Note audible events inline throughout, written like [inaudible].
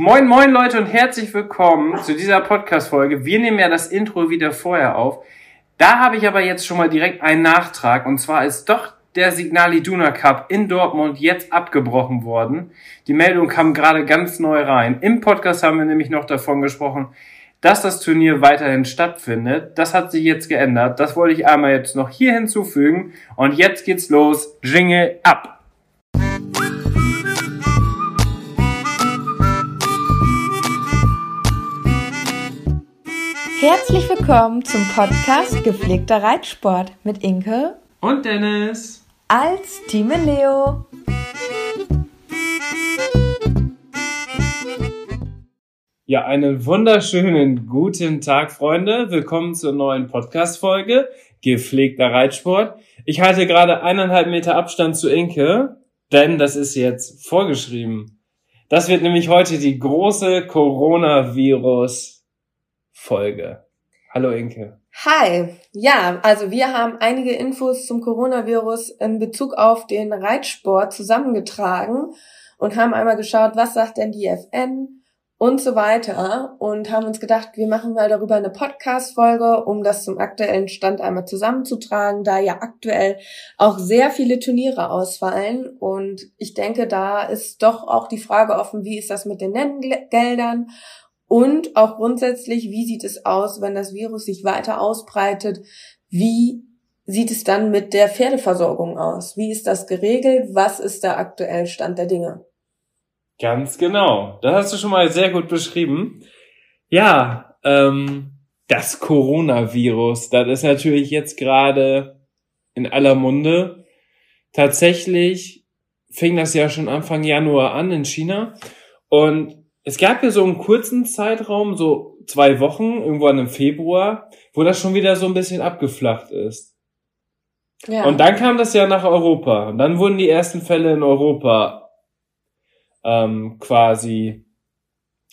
Moin, moin Leute und herzlich willkommen zu dieser Podcast-Folge. Wir nehmen ja das Intro wieder vorher auf. Da habe ich aber jetzt schon mal direkt einen Nachtrag und zwar ist doch der Signal Iduna Cup in Dortmund jetzt abgebrochen worden. Die Meldung kam gerade ganz neu rein. Im Podcast haben wir nämlich noch davon gesprochen, dass das Turnier weiterhin stattfindet. Das hat sich jetzt geändert. Das wollte ich einmal jetzt noch hier hinzufügen. Und jetzt geht's los. Jingle ab! Herzlich willkommen zum Podcast Gepflegter Reitsport mit Inke und Dennis als Team Leo. Ja, einen wunderschönen guten Tag, Freunde. Willkommen zur neuen Podcast-Folge Gepflegter Reitsport. Ich halte gerade eineinhalb Meter Abstand zu Inke, denn das ist jetzt vorgeschrieben. Das wird nämlich heute die große Coronavirus Folge. Hallo Inke. Hi. Ja, also wir haben einige Infos zum Coronavirus in Bezug auf den Reitsport zusammengetragen und haben einmal geschaut, was sagt denn die FN und so weiter und haben uns gedacht, wir machen mal darüber eine Podcast-Folge, um das zum aktuellen Stand einmal zusammenzutragen, da ja aktuell auch sehr viele Turniere ausfallen und ich denke, da ist doch auch die Frage offen, wie ist das mit den Nenngeldern und auch grundsätzlich, wie sieht es aus, wenn das Virus sich weiter ausbreitet? Wie sieht es dann mit der Pferdeversorgung aus? Wie ist das geregelt? Was ist der aktuelle Stand der Dinge? Ganz genau. Das hast du schon mal sehr gut beschrieben. Ja, ähm, das Coronavirus, das ist natürlich jetzt gerade in aller Munde. Tatsächlich fing das ja schon Anfang Januar an in China und es gab ja so einen kurzen Zeitraum, so zwei Wochen, irgendwann im Februar, wo das schon wieder so ein bisschen abgeflacht ist. Ja. Und dann kam das ja nach Europa. Und dann wurden die ersten Fälle in Europa ähm, quasi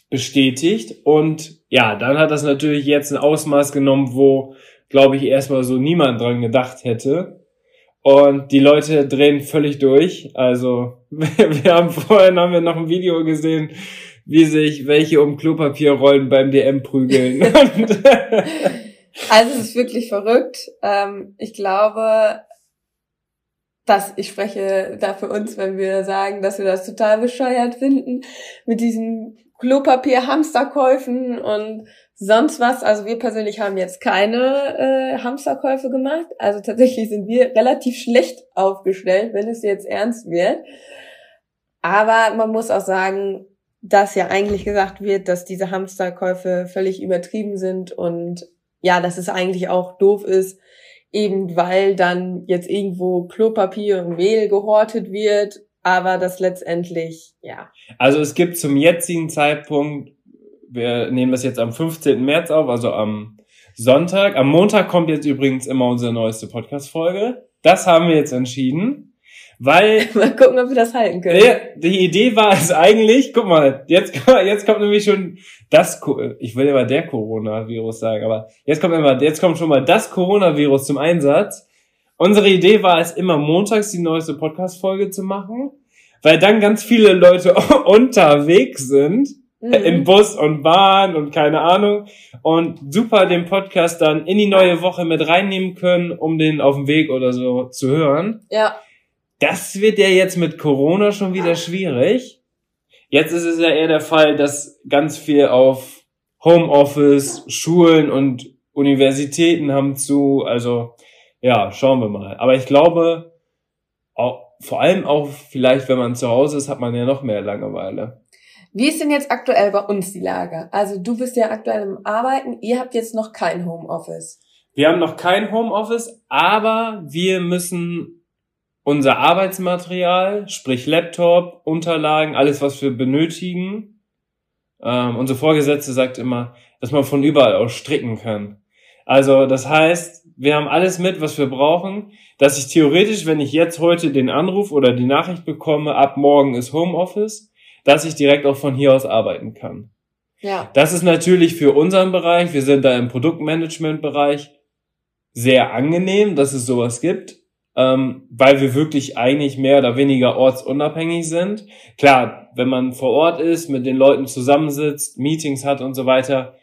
bestätigt. Und ja, dann hat das natürlich jetzt ein Ausmaß genommen, wo, glaube ich, erstmal so niemand dran gedacht hätte. Und die Leute drehen völlig durch. Also [laughs] wir haben vorhin haben wir noch ein Video gesehen, wie sich welche um Klopapierrollen beim DM prügeln. [laughs] also es ist wirklich verrückt. Ähm, ich glaube, dass ich spreche da für uns, wenn wir sagen, dass wir das total bescheuert finden mit diesen Klopapier-Hamsterkäufen und sonst was. Also wir persönlich haben jetzt keine äh, Hamsterkäufe gemacht. Also tatsächlich sind wir relativ schlecht aufgestellt, wenn es jetzt ernst wird. Aber man muss auch sagen, dass ja eigentlich gesagt wird, dass diese Hamsterkäufe völlig übertrieben sind und ja, dass es eigentlich auch doof ist, eben weil dann jetzt irgendwo Klopapier und Mehl gehortet wird, aber das letztendlich, ja. Also es gibt zum jetzigen Zeitpunkt, wir nehmen das jetzt am 15. März auf, also am Sonntag. Am Montag kommt jetzt übrigens immer unsere neueste Podcast-Folge. Das haben wir jetzt entschieden. Weil. [laughs] Mal gucken, ob wir das halten können. Die Idee war es eigentlich, guck mal, jetzt, [laughs] jetzt kommt nämlich schon das, ich will immer der Coronavirus sagen, aber jetzt kommt immer, jetzt kommt schon mal das Coronavirus zum Einsatz. Unsere Idee war es, immer montags die neueste Podcast-Folge zu machen, weil dann ganz viele Leute [laughs] unterwegs sind, mhm. in Bus und Bahn und keine Ahnung, und super den Podcast dann in die neue Woche mit reinnehmen können, um den auf dem Weg oder so zu hören. Ja. Das wird ja jetzt mit Corona schon wieder schwierig. Jetzt ist es ja eher der Fall, dass ganz viel auf Homeoffice, Schulen und Universitäten haben zu. Also ja, schauen wir mal. Aber ich glaube, auch, vor allem auch vielleicht, wenn man zu Hause ist, hat man ja noch mehr Langeweile. Wie ist denn jetzt aktuell bei uns die Lage? Also du bist ja aktuell im Arbeiten, ihr habt jetzt noch kein Homeoffice. Wir haben noch kein Homeoffice, aber wir müssen unser Arbeitsmaterial, sprich Laptop, Unterlagen, alles, was wir benötigen. Ähm, unsere Vorgesetzte sagt immer, dass man von überall aus stricken kann. Also das heißt, wir haben alles mit, was wir brauchen, dass ich theoretisch, wenn ich jetzt heute den Anruf oder die Nachricht bekomme, ab morgen ist Homeoffice, dass ich direkt auch von hier aus arbeiten kann. Ja. Das ist natürlich für unseren Bereich, wir sind da im Produktmanagement-Bereich, sehr angenehm, dass es sowas gibt ähm, weil wir wirklich eigentlich mehr oder weniger ortsunabhängig sind. Klar, wenn man vor Ort ist, mit den Leuten zusammensitzt, Meetings hat und so weiter,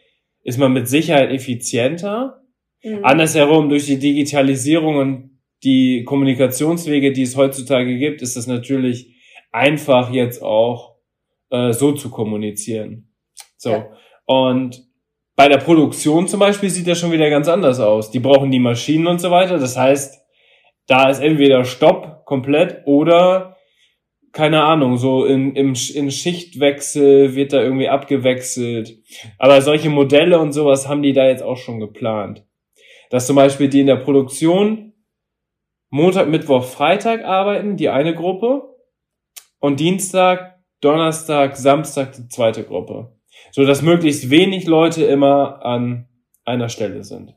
ist man mit Sicherheit effizienter. Mhm. Andersherum, durch die Digitalisierung und die Kommunikationswege, die es heutzutage gibt, ist es natürlich einfach jetzt auch äh, so zu kommunizieren. So. Ja. Und bei der Produktion zum Beispiel sieht das schon wieder ganz anders aus. Die brauchen die Maschinen und so weiter. Das heißt, da ist entweder Stopp komplett oder keine Ahnung, so in, im, in Schichtwechsel wird da irgendwie abgewechselt. Aber solche Modelle und sowas haben die da jetzt auch schon geplant. Dass zum Beispiel die in der Produktion Montag, Mittwoch, Freitag arbeiten, die eine Gruppe, und Dienstag, Donnerstag, Samstag die zweite Gruppe. So dass möglichst wenig Leute immer an einer Stelle sind.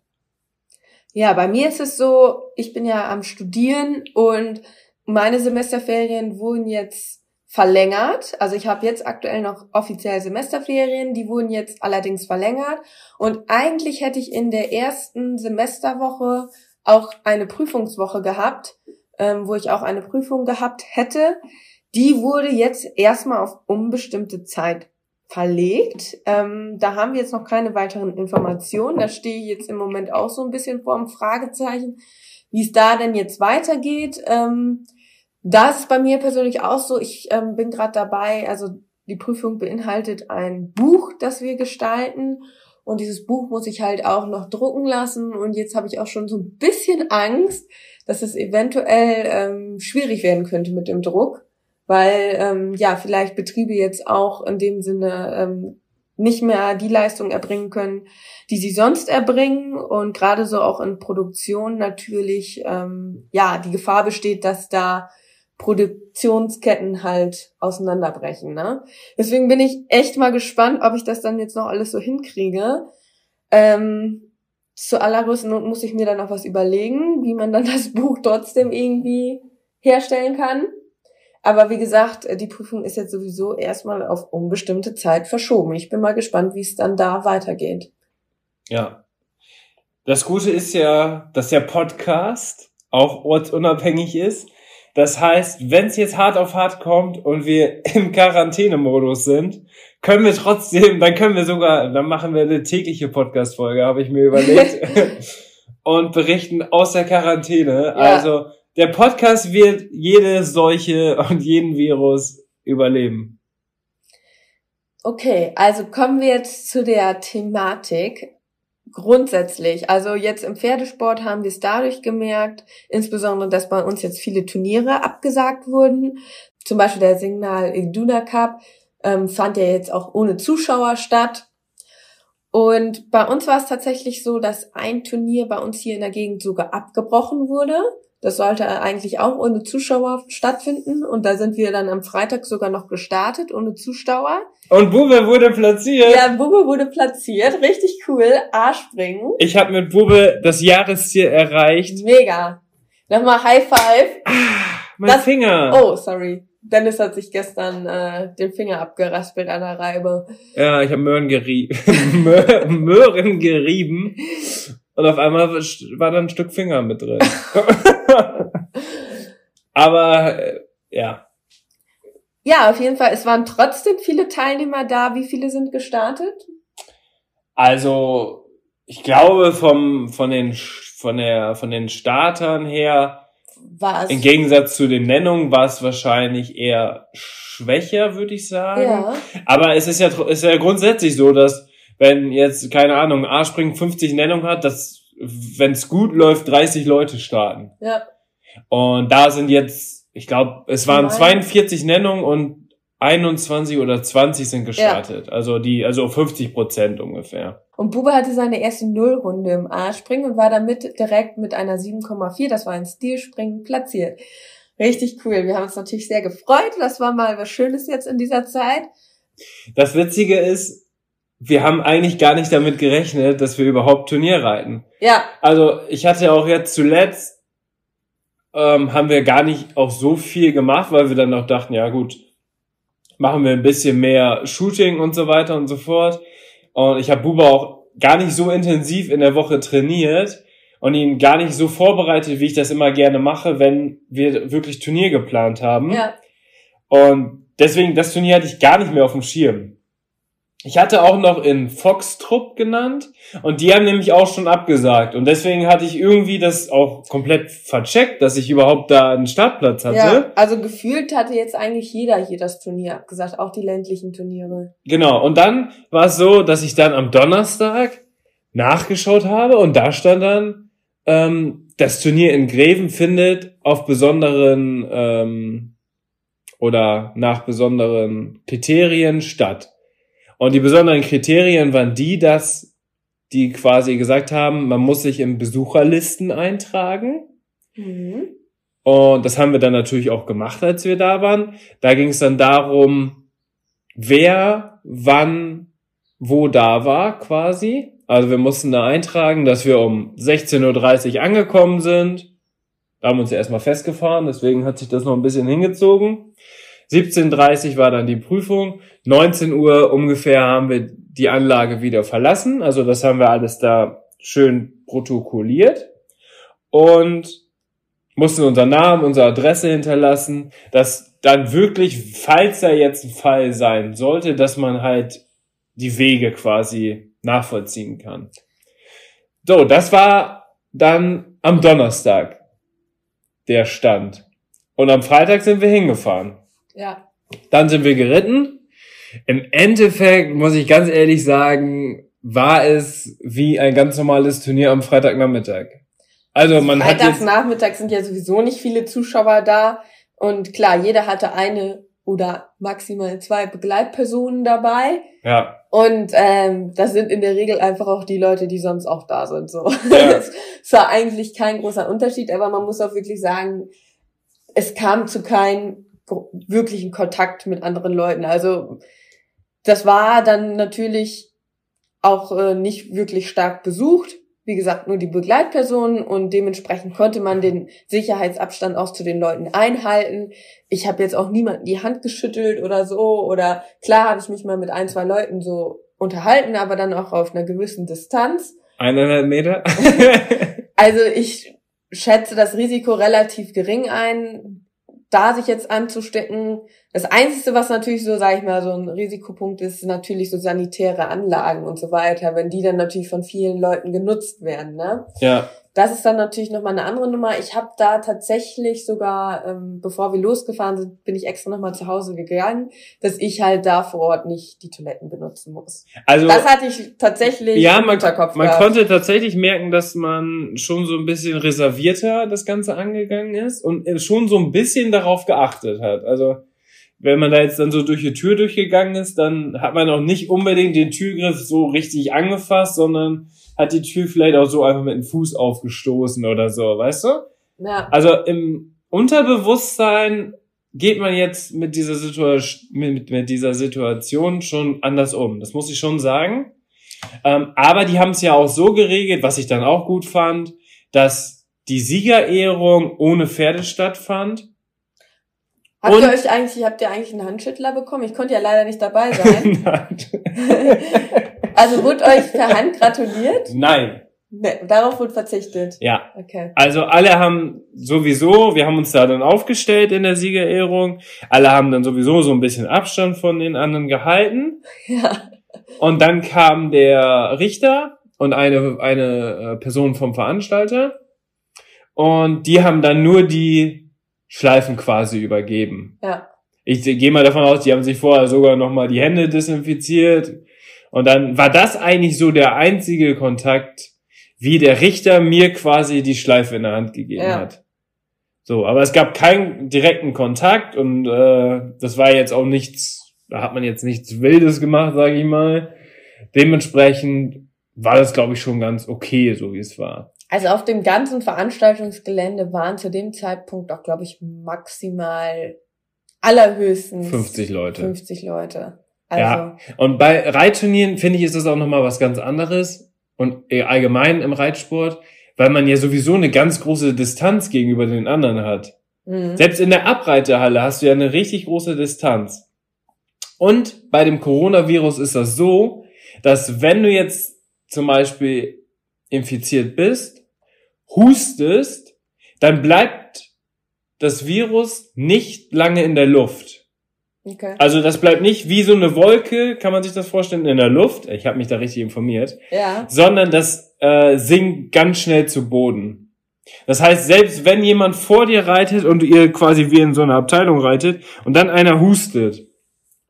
Ja, bei mir ist es so, ich bin ja am Studieren und meine Semesterferien wurden jetzt verlängert. Also ich habe jetzt aktuell noch offiziell Semesterferien, die wurden jetzt allerdings verlängert. Und eigentlich hätte ich in der ersten Semesterwoche auch eine Prüfungswoche gehabt, ähm, wo ich auch eine Prüfung gehabt hätte. Die wurde jetzt erstmal auf unbestimmte Zeit verlegt. Ähm, da haben wir jetzt noch keine weiteren Informationen. Da stehe ich jetzt im Moment auch so ein bisschen vor einem Fragezeichen, wie es da denn jetzt weitergeht. Ähm, das ist bei mir persönlich auch so. Ich ähm, bin gerade dabei, also die Prüfung beinhaltet ein Buch, das wir gestalten. Und dieses Buch muss ich halt auch noch drucken lassen. Und jetzt habe ich auch schon so ein bisschen Angst, dass es eventuell ähm, schwierig werden könnte mit dem Druck weil ähm, ja vielleicht Betriebe jetzt auch in dem Sinne ähm, nicht mehr die Leistung erbringen können, die sie sonst erbringen und gerade so auch in Produktion natürlich ähm, ja die Gefahr besteht, dass da Produktionsketten halt auseinanderbrechen. Ne? Deswegen bin ich echt mal gespannt, ob ich das dann jetzt noch alles so hinkriege. Ähm, zu allergrößten Not muss ich mir dann noch was überlegen, wie man dann das Buch trotzdem irgendwie herstellen kann. Aber wie gesagt, äh, die Prüfung ist jetzt sowieso erstmal auf unbestimmte Zeit verschoben. Ich bin mal gespannt, wie es dann da weitergeht. Ja. Das Gute ist ja, dass der Podcast auch ortsunabhängig ist. Das heißt, wenn es jetzt hart auf hart kommt und wir im Quarantänemodus sind, können wir trotzdem, dann können wir sogar, dann machen wir eine tägliche Podcast-Folge, habe ich mir überlegt. [laughs] und berichten aus der Quarantäne. Ja. Also der Podcast wird jede Seuche und jeden Virus überleben. Okay, also kommen wir jetzt zu der Thematik. Grundsätzlich, also jetzt im Pferdesport haben wir es dadurch gemerkt, insbesondere, dass bei uns jetzt viele Turniere abgesagt wurden. Zum Beispiel der Signal Iduna Cup ähm, fand ja jetzt auch ohne Zuschauer statt. Und bei uns war es tatsächlich so, dass ein Turnier bei uns hier in der Gegend sogar abgebrochen wurde. Das sollte eigentlich auch ohne Zuschauer stattfinden. Und da sind wir dann am Freitag sogar noch gestartet, ohne Zuschauer. Und Bube wurde platziert. Ja, Bube wurde platziert. Richtig cool. A-Springen. Ich habe mit Bube das Jahresziel erreicht. Mega. Nochmal High Five. Ah, mein das, Finger. Oh, sorry. Dennis hat sich gestern äh, den Finger abgeraspelt an der Reibe. Ja, ich habe [laughs] Möhren gerieben. Möhren [laughs] gerieben. Und auf einmal war da ein Stück Finger mit drin. [laughs] Aber äh, ja. Ja, auf jeden Fall. Es waren trotzdem viele Teilnehmer da. Wie viele sind gestartet? Also, ich glaube, vom, von den, von der, von den Startern her, war im Gegensatz zu den Nennungen, war es wahrscheinlich eher schwächer, würde ich sagen. Ja. Aber es ist ja, ist ja grundsätzlich so, dass wenn jetzt, keine Ahnung, A-Spring 50 Nennung hat, dass, wenn es gut läuft, 30 Leute starten. Ja. Und da sind jetzt, ich glaube, es waren Nein. 42 Nennungen und 21 oder 20 sind gestartet. Ja. Also die, also 50 Prozent ungefähr. Und Bube hatte seine erste Nullrunde im A-Springen und war damit direkt mit einer 7,4, das war ein Stilspringen, platziert. Richtig cool. Wir haben uns natürlich sehr gefreut. Das war mal was Schönes jetzt in dieser Zeit. Das Witzige ist, wir haben eigentlich gar nicht damit gerechnet, dass wir überhaupt Turnier reiten. Ja. Also ich hatte auch jetzt zuletzt, ähm, haben wir gar nicht auch so viel gemacht, weil wir dann auch dachten, ja gut, machen wir ein bisschen mehr Shooting und so weiter und so fort. Und ich habe Buba auch gar nicht so intensiv in der Woche trainiert und ihn gar nicht so vorbereitet, wie ich das immer gerne mache, wenn wir wirklich Turnier geplant haben. Ja. Und deswegen, das Turnier hatte ich gar nicht mehr auf dem Schirm. Ich hatte auch noch in Fox-Trupp genannt und die haben nämlich auch schon abgesagt. Und deswegen hatte ich irgendwie das auch komplett vercheckt, dass ich überhaupt da einen Startplatz hatte. Ja, also gefühlt hatte jetzt eigentlich jeder hier das Turnier abgesagt, auch die ländlichen Turniere. Genau, und dann war es so, dass ich dann am Donnerstag nachgeschaut habe und da stand dann, ähm, das Turnier in Greven findet auf besonderen ähm, oder nach besonderen Kriterien statt. Und die besonderen Kriterien waren die, dass die quasi gesagt haben, man muss sich in Besucherlisten eintragen. Mhm. Und das haben wir dann natürlich auch gemacht, als wir da waren. Da ging es dann darum, wer wann wo da war quasi. Also wir mussten da eintragen, dass wir um 16.30 Uhr angekommen sind. Da haben wir uns ja erstmal festgefahren, deswegen hat sich das noch ein bisschen hingezogen. 17.30 war dann die Prüfung. 19 Uhr ungefähr haben wir die Anlage wieder verlassen. Also das haben wir alles da schön protokolliert. Und mussten unseren Namen, unsere Adresse hinterlassen, dass dann wirklich, falls da jetzt ein Fall sein sollte, dass man halt die Wege quasi nachvollziehen kann. So, das war dann am Donnerstag der Stand. Und am Freitag sind wir hingefahren. Ja. Dann sind wir geritten. Im Endeffekt, muss ich ganz ehrlich sagen, war es wie ein ganz normales Turnier am Freitagnachmittag. Also man hat Freitags jetzt, Nachmittag sind ja sowieso nicht viele Zuschauer da. Und klar, jeder hatte eine oder maximal zwei Begleitpersonen dabei. ja, Und ähm, das sind in der Regel einfach auch die Leute, die sonst auch da sind. So. Ja. [laughs] es war eigentlich kein großer Unterschied, aber man muss auch wirklich sagen, es kam zu keinem wirklichen Kontakt mit anderen Leuten. Also das war dann natürlich auch äh, nicht wirklich stark besucht. Wie gesagt, nur die Begleitpersonen und dementsprechend konnte man den Sicherheitsabstand auch zu den Leuten einhalten. Ich habe jetzt auch niemanden die Hand geschüttelt oder so. Oder klar habe ich mich mal mit ein, zwei Leuten so unterhalten, aber dann auch auf einer gewissen Distanz. eineinhalb Meter. [laughs] Also ich schätze das Risiko relativ gering ein, da sich jetzt anzustecken. Das Einzige, was natürlich so, sage ich mal, so ein Risikopunkt ist, sind natürlich so sanitäre Anlagen und so weiter, wenn die dann natürlich von vielen Leuten genutzt werden. Ne? ja, Das ist dann natürlich nochmal eine andere Nummer. Ich habe da tatsächlich sogar, ähm, bevor wir losgefahren sind, bin ich extra nochmal zu Hause gegangen, dass ich halt da vor Ort nicht die Toiletten benutzen muss. also Das hatte ich tatsächlich ja, im man, Hinterkopf man gehabt. konnte tatsächlich merken, dass man schon so ein bisschen reservierter das Ganze angegangen ist und schon so ein bisschen darauf geachtet hat. Also wenn man da jetzt dann so durch die Tür durchgegangen ist, dann hat man auch nicht unbedingt den Türgriff so richtig angefasst, sondern hat die Tür vielleicht auch so einfach mit dem Fuß aufgestoßen oder so, weißt du? Ja. Also im Unterbewusstsein geht man jetzt mit dieser, Situation, mit, mit dieser Situation schon anders um. Das muss ich schon sagen. Ähm, aber die haben es ja auch so geregelt, was ich dann auch gut fand, dass die Siegerehrung ohne Pferde stattfand. Habt ihr euch eigentlich, habt ihr eigentlich einen Handschüttler bekommen? Ich konnte ja leider nicht dabei sein. [laughs] [laughs] also wurde euch per Hand gratuliert? Nein, Ne, darauf wurde verzichtet. ja. Okay. Also alle haben sowieso, wir haben uns da dann aufgestellt in der Siegerehrung, alle haben dann sowieso so ein bisschen Abstand von den anderen gehalten. Ja. Und dann kam der Richter und eine, eine äh, Person vom Veranstalter. Und die haben dann nur die Schleifen quasi übergeben. Ja. Ich gehe mal davon aus, die haben sich vorher sogar nochmal die Hände desinfiziert. Und dann war das eigentlich so der einzige Kontakt, wie der Richter mir quasi die Schleife in der Hand gegeben Ja. hat. So, aber es gab keinen direkten Kontakt und äh, das war jetzt auch nichts, da hat man jetzt nichts Wildes gemacht, sage ich mal. Dementsprechend war das, glaube ich, schon ganz okay, so wie es war. Also auf dem ganzen Veranstaltungsgelände waren zu dem Zeitpunkt auch, glaube ich, maximal allerhöchstens 50 Leute. 50 Leute. Also, Ja. Und bei Reitturnieren finde ich, ist das auch nochmal was ganz anderes. Und äh, allgemein im Reitsport, weil man ja sowieso eine ganz große Distanz gegenüber den anderen hat. mhm. Selbst in der Abreiterhalle hast du ja eine richtig große Distanz. Und bei dem Coronavirus ist das so, dass wenn du jetzt zum Beispiel infiziert bist, hustest, dann bleibt das Virus nicht lange in der Luft. okay. Also das bleibt nicht wie so eine Wolke, kann man sich das vorstellen, in der Luft. Ich habe mich da richtig informiert. Ja. Sondern das äh, sinkt ganz schnell zu Boden. Das heißt, selbst wenn jemand vor dir reitet und ihr quasi wie in so einer Abteilung reitet und dann einer hustet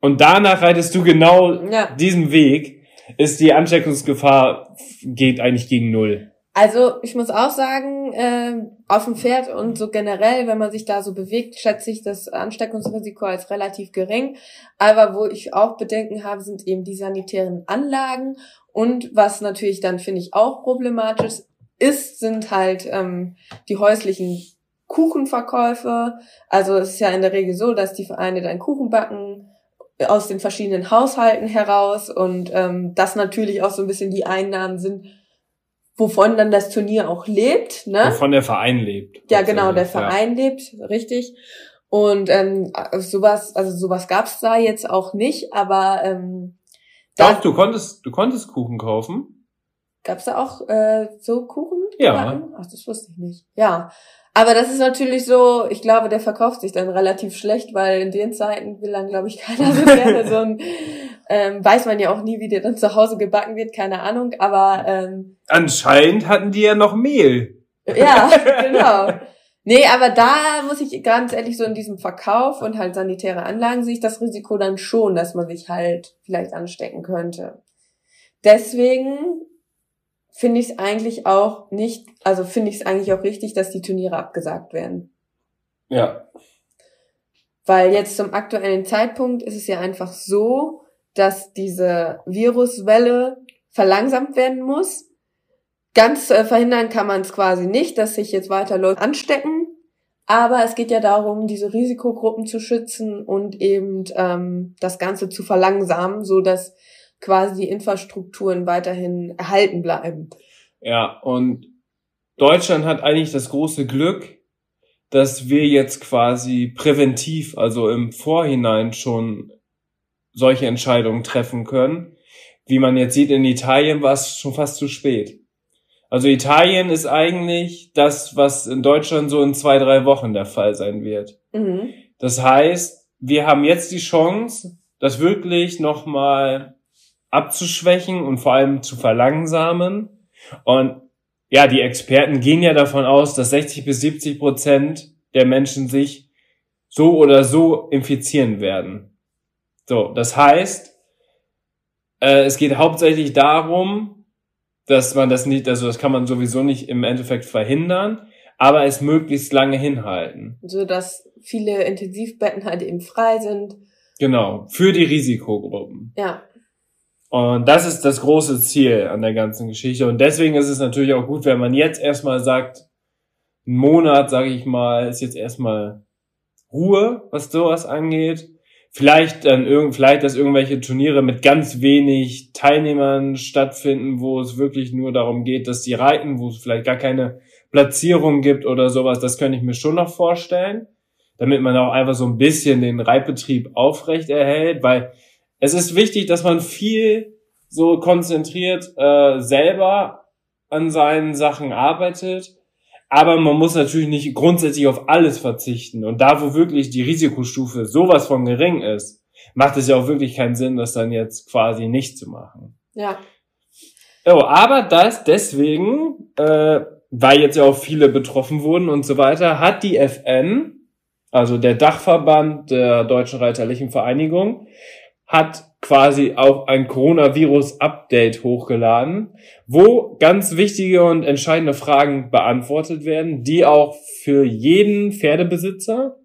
und danach reitest du genau Ja. diesen Weg, ist die Ansteckungsgefahr geht eigentlich gegen null. Also ich muss auch sagen, äh, auf dem Pferd und so generell, wenn man sich da so bewegt, schätze ich das Ansteckungsrisiko als relativ gering. Aber wo ich auch Bedenken habe, sind eben die sanitären Anlagen. Und was natürlich dann, finde ich, auch problematisch ist, sind halt ähm, die häuslichen Kuchenverkäufe. Also es ist ja in der Regel so, dass die Vereine dann Kuchen backen aus den verschiedenen Haushalten heraus und ähm, das natürlich auch so ein bisschen die Einnahmen sind, wovon dann das Turnier auch lebt, ne? Wovon der Verein lebt. Ja, genau, der Ja. Verein lebt, richtig. Und ähm, sowas, also sowas gab's da jetzt auch nicht, aber ähm, Doch, du konntest, du konntest Kuchen kaufen. gab's da auch äh, so Kuchen? Ja. Ach, das wusste ich nicht. Ja. Aber das ist natürlich so, ich glaube, der verkauft sich dann relativ schlecht, weil in den Zeiten will dann, glaube ich, [laughs] keiner so gerne so ein, ähm, weiß man ja auch nie, wie der dann zu Hause gebacken wird, keine Ahnung, aber ähm, Anscheinend hatten die ja noch Mehl. Ja, [laughs] genau. Nee, aber da muss ich ganz ehrlich so in diesem Verkauf und halt sanitäre Anlagen sehe ich das Risiko dann schon, dass man sich halt vielleicht anstecken könnte. Deswegen finde ich es eigentlich auch nicht, also finde ich es eigentlich auch richtig, dass die Turniere abgesagt werden. Ja. Weil jetzt zum aktuellen Zeitpunkt ist es ja einfach so, dass diese Viruswelle verlangsamt werden muss. Ganz äh, verhindern kann man es quasi nicht, dass sich jetzt weiter Leute anstecken. Aber es geht ja darum, diese Risikogruppen zu schützen und eben ähm, das Ganze zu verlangsamen, so dass quasi die Infrastrukturen weiterhin erhalten bleiben. Ja, und Deutschland hat eigentlich das große Glück, dass wir jetzt quasi präventiv, also im Vorhinein schon solche Entscheidungen treffen können. Wie man jetzt sieht, in Italien war es schon fast zu spät. Also Italien ist eigentlich das, was in Deutschland so in zwei, drei Wochen der Fall sein wird. Mhm. Das heißt, wir haben jetzt die Chance, das wirklich nochmal abzuschwächen und vor allem zu verlangsamen. Und ja, die Experten gehen ja davon aus, dass 60 bis 70 Prozent der Menschen sich so oder so infizieren werden. So, das heißt, äh, es geht hauptsächlich darum, dass man das nicht, also das kann man sowieso nicht im Endeffekt verhindern, aber es möglichst lange hinhalten. So dass viele Intensivbetten halt eben frei sind. Genau, für die Risikogruppen. Ja. Und das ist das große Ziel an der ganzen Geschichte. Und deswegen ist es natürlich auch gut, wenn man jetzt erstmal sagt, ein Monat, sage ich mal, ist jetzt erstmal Ruhe, was sowas angeht. Vielleicht dann irgend, vielleicht, dass irgendwelche Turniere mit ganz wenig Teilnehmern stattfinden, wo es wirklich nur darum geht, dass die reiten, wo es vielleicht gar keine Platzierung gibt oder sowas. Das könnte ich mir schon noch vorstellen, damit man auch einfach so ein bisschen den Reitbetrieb aufrecht erhält, weil es ist wichtig, dass man viel so konzentriert äh, selber an seinen Sachen arbeitet. Aber man muss natürlich nicht grundsätzlich auf alles verzichten. Und da, wo wirklich die Risikostufe sowas von gering ist, macht es ja auch wirklich keinen Sinn, das dann jetzt quasi nicht zu machen. Ja. Oh, aber das deswegen, äh, weil jetzt ja auch viele betroffen wurden und so weiter, hat die FN, also der Dachverband der Deutschen Reiterlichen Vereinigung, hat quasi auch ein Coronavirus-Update hochgeladen, wo ganz wichtige und entscheidende Fragen beantwortet werden, die auch für jeden Pferdebesitzer,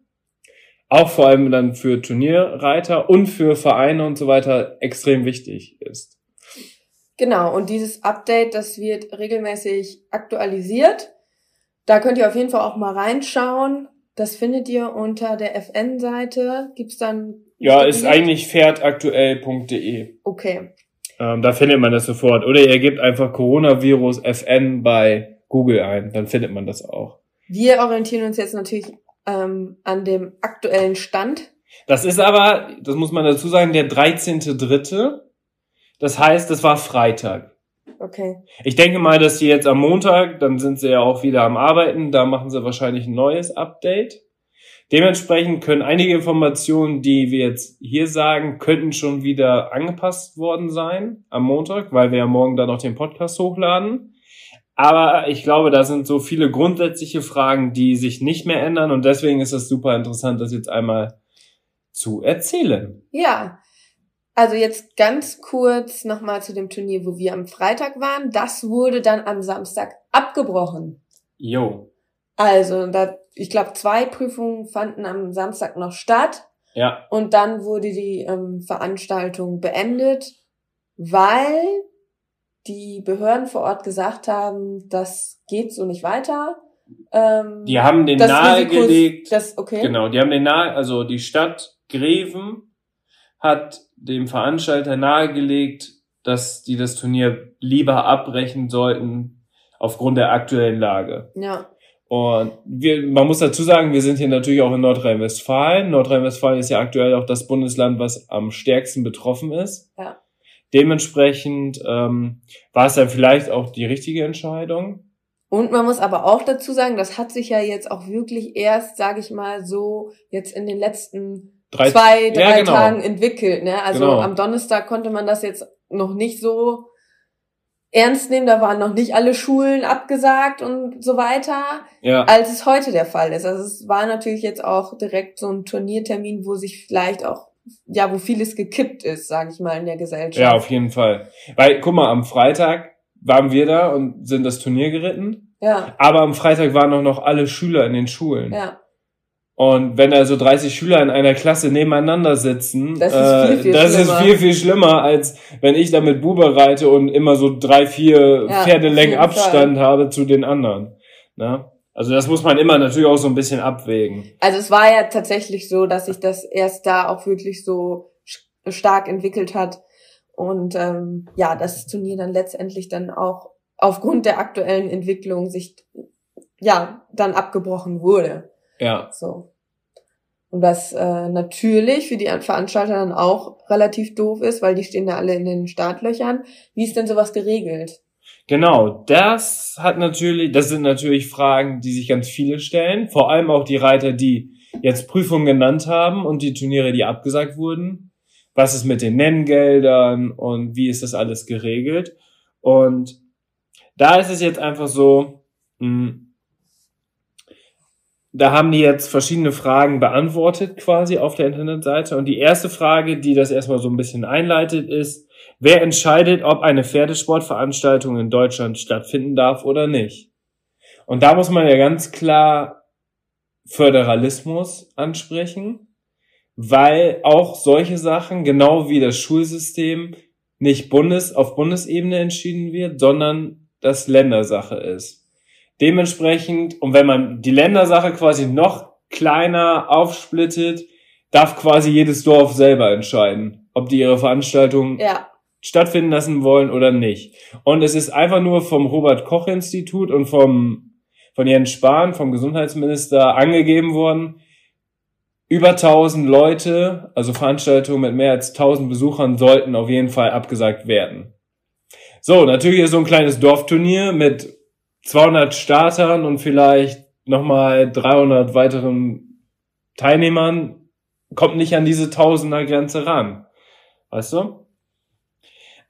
auch vor allem dann für Turnierreiter und für Vereine und so weiter extrem wichtig ist. Genau, und dieses Update, das wird regelmäßig aktualisiert. Da könnt ihr auf jeden Fall auch mal reinschauen. Das findet ihr unter der FN-Seite. Gibt's dann. Ja, ist eigentlich pferdaktuell.de. Okay. Ähm, da findet man das sofort. Oder ihr gebt einfach Coronavirus FN bei Google ein, dann findet man das auch. Wir orientieren uns jetzt natürlich ähm, an dem aktuellen Stand. Das ist aber, das muss man dazu sagen, der 13.3. Das heißt, das war Freitag. Okay. Ich denke mal, dass sie jetzt am Montag, dann sind sie ja auch wieder am Arbeiten, da machen sie wahrscheinlich ein neues Update. Dementsprechend können einige Informationen, die wir jetzt hier sagen, könnten schon wieder angepasst worden sein am Montag, weil wir ja morgen dann noch den Podcast hochladen. Aber ich glaube, da sind so viele grundsätzliche Fragen, die sich nicht mehr ändern und deswegen ist es super interessant, das jetzt einmal zu erzählen. Ja, also jetzt ganz kurz nochmal zu dem Turnier, wo wir am Freitag waren. Das wurde dann am Samstag abgebrochen. Jo. Also, da, ich glaube, zwei Prüfungen fanden am Samstag noch statt. Ja. Und dann wurde die ähm, Veranstaltung beendet, weil die Behörden vor Ort gesagt haben, das geht so nicht weiter. Ähm, Die haben den nahegelegt. Das, okay. Genau, die haben den nahe, also die Stadt Greven hat dem Veranstalter nahegelegt, dass die das Turnier lieber abbrechen sollten aufgrund der aktuellen Lage. Ja. Und wir, man muss dazu sagen, wir sind hier natürlich auch in Nordrhein-Westfalen. Nordrhein-Westfalen ist ja aktuell auch das Bundesland, was am stärksten betroffen ist. Ja. Dementsprechend ähm, war es dann vielleicht auch die richtige Entscheidung. Und man muss aber auch dazu sagen, das hat sich ja jetzt auch wirklich erst, sage ich mal, so jetzt in den letzten Drei, zwei, drei Ja, genau. Tagen entwickelt. Ne? Also Genau. am Donnerstag konnte man das jetzt noch nicht so ernst nehmen. Da waren noch nicht alle Schulen abgesagt und so weiter, ja, als es heute der Fall ist. Also es war natürlich jetzt auch direkt so ein Turniertermin, wo sich vielleicht auch, ja, wo vieles gekippt ist, sage ich mal, in der Gesellschaft. ja, auf jeden Fall. Weil, guck mal, am Freitag waren wir da und sind das Turnier geritten. ja, Aber am Freitag waren auch noch alle Schüler in den Schulen. ja. Und wenn also 30 Schüler in einer Klasse nebeneinander sitzen, Das ist viel, viel das ist schlimmer. viel, viel schlimmer, als wenn ich da mit Bube reite und immer so drei, vier Ja, Pferdelängen Abstand habe zu den anderen. Ne? Also das muss man immer natürlich auch so ein bisschen abwägen. Also es war ja tatsächlich so, dass sich das erst da auch wirklich so stark entwickelt hat und ähm, ja, das Turnier dann letztendlich dann auch aufgrund der aktuellen Entwicklung sich ja dann abgebrochen wurde. Ja, So. Und was äh, natürlich für die Veranstalter dann auch relativ doof ist, weil die stehen da alle in den Startlöchern. Wie ist denn sowas geregelt? genau. Das hat natürlich, das sind natürlich Fragen, die sich ganz viele stellen. Vor allem auch die Reiter, die jetzt Prüfungen genannt haben und die Turniere, die abgesagt wurden. Was ist mit den Nenngeldern und wie ist das alles geregelt? Und da ist es jetzt einfach so, mh, da haben die jetzt verschiedene Fragen beantwortet quasi auf der Internetseite. Und die erste Frage, die das erstmal so ein bisschen einleitet, ist, wer entscheidet, ob eine Pferdesportveranstaltung in Deutschland stattfinden darf oder nicht? Und da muss man ja ganz klar Föderalismus ansprechen, weil auch solche Sachen, genau wie das Schulsystem, nicht Bundes, auf Bundesebene entschieden wird, sondern das Ländersache ist. Dementsprechend, und wenn man die Ländersache quasi noch kleiner aufsplittet, darf quasi jedes Dorf selber entscheiden, ob die ihre Veranstaltung Ja, stattfinden lassen wollen oder nicht. Und es ist einfach nur vom Robert Koch Institut und vom, von Jens Spahn, vom Gesundheitsminister angegeben worden, über 1000 Leute, also Veranstaltungen mit mehr als 1000 Besuchern sollten auf jeden Fall abgesagt werden. So, natürlich ist so ein kleines Dorfturnier mit 200 Startern und vielleicht nochmal 300 weiteren Teilnehmern kommt nicht an diese Tausender-Grenze ran. Weißt du?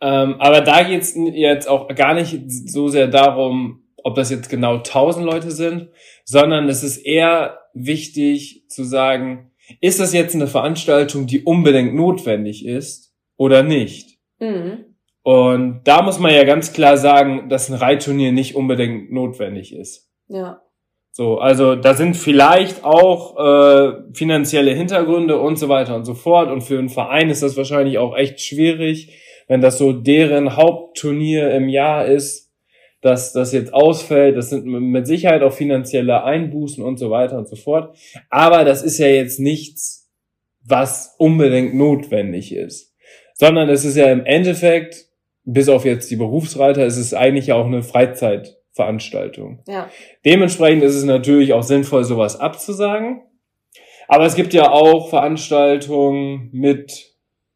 Ähm, aber da geht's jetzt auch gar nicht so sehr darum, ob das jetzt genau 1000 Leute sind, sondern es ist eher wichtig zu sagen, ist das jetzt eine Veranstaltung, die unbedingt notwendig ist oder nicht? mhm. Und da muss man ja ganz klar sagen, dass ein Reitturnier nicht unbedingt notwendig ist. ja, So, also da sind vielleicht auch äh, finanzielle Hintergründe und so weiter und so fort. Und für einen Verein ist das wahrscheinlich auch echt schwierig, wenn das so deren Hauptturnier im Jahr ist, dass das jetzt ausfällt. Das sind mit Sicherheit auch finanzielle Einbußen und so weiter und so fort. Aber das ist ja jetzt nichts, was unbedingt notwendig ist, sondern es ist ja im Endeffekt, bis auf jetzt die Berufsreiter, ist es eigentlich auch eine Freizeitveranstaltung. Ja. Dementsprechend ist es natürlich auch sinnvoll, sowas abzusagen. Aber es gibt ja auch Veranstaltungen mit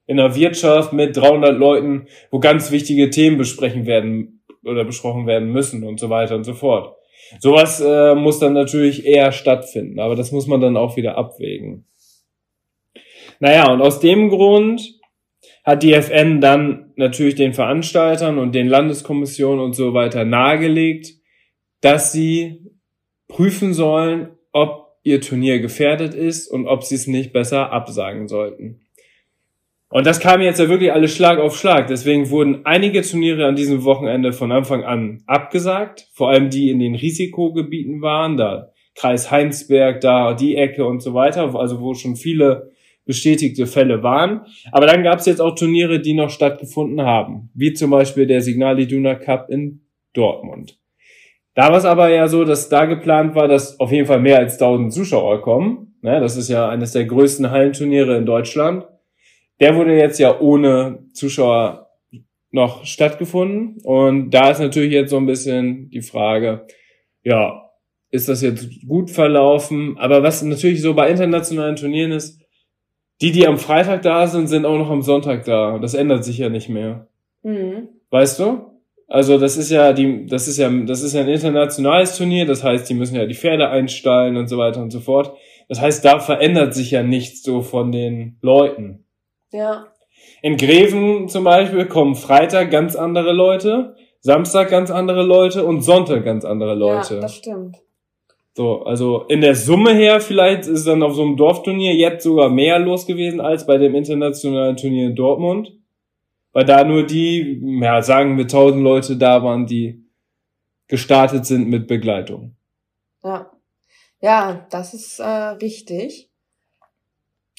in der Wirtschaft mit 300 Leuten, wo ganz wichtige Themen besprechen werden oder besprochen werden müssen und so weiter und so fort. Sowas äh, muss dann natürlich eher stattfinden, aber das muss man dann auch wieder abwägen. Naja, und aus dem Grund hat die FN dann natürlich den Veranstaltern und den Landeskommissionen und so weiter nahegelegt, dass sie prüfen sollen, ob ihr Turnier gefährdet ist und ob sie es nicht besser absagen sollten. Und das kam jetzt ja wirklich alles Schlag auf Schlag. Deswegen wurden einige Turniere an diesem Wochenende von Anfang an abgesagt. Vor allem die in den Risikogebieten waren, da Kreis Heinsberg, da die Ecke und so weiter, also wo schon viele bestätigte Fälle waren. Aber dann gab es jetzt auch Turniere, die noch stattgefunden haben, wie zum Beispiel der Signal Iduna Cup in Dortmund. Da war es aber ja so, dass da geplant war, dass auf jeden Fall mehr als 1000 Zuschauer kommen. Das ist ja eines der größten Hallenturniere in Deutschland. Der wurde jetzt ja ohne Zuschauer noch stattgefunden. Und da ist natürlich jetzt so ein bisschen die Frage, ja, ist das jetzt gut verlaufen? Aber was natürlich so bei internationalen Turnieren ist, die, die am Freitag da sind, sind auch noch am Sonntag da. Das ändert sich ja nicht mehr. Mhm. Weißt du? Also das ist ja die, das ist ja, das ist ja ein internationales Turnier. Das heißt, die müssen ja die Pferde einstallen und so weiter und so fort. Das heißt, da verändert sich ja nichts so von den Leuten. Ja. In Greven zum Beispiel kommen Freitag ganz andere Leute, Samstag ganz andere Leute und Sonntag ganz andere Leute. Ja, das stimmt. So, also in der Summe her vielleicht ist dann auf so einem Dorfturnier jetzt sogar mehr los gewesen als bei dem internationalen Turnier in Dortmund. Weil da nur die, ja, sagen wir 1000 Leute da waren, die gestartet sind mit Begleitung. Ja. Ja, das ist äh, richtig.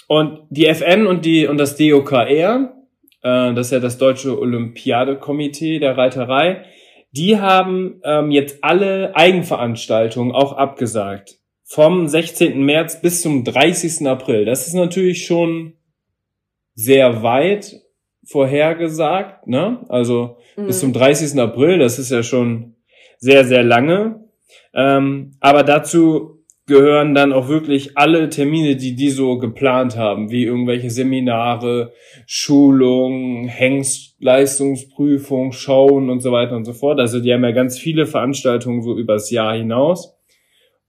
Und die FN und die und das DOKR, äh, das ist ja das Deutsche Olympiadekomitee der Reiterei, die haben ähm, jetzt alle Eigenveranstaltungen auch abgesagt. Vom 16. März bis zum 30. April. Das ist natürlich schon sehr weit vorhergesagt, ne? Also mhm. bis zum 30. April, das ist ja schon sehr, sehr lange. Ähm, aber dazu gehören dann auch wirklich alle Termine, die die so geplant haben, wie irgendwelche Seminare, Schulungen, Hengstleistungsprüfung, Schauen und so weiter und so fort. Also die haben ja ganz viele Veranstaltungen so übers Jahr hinaus.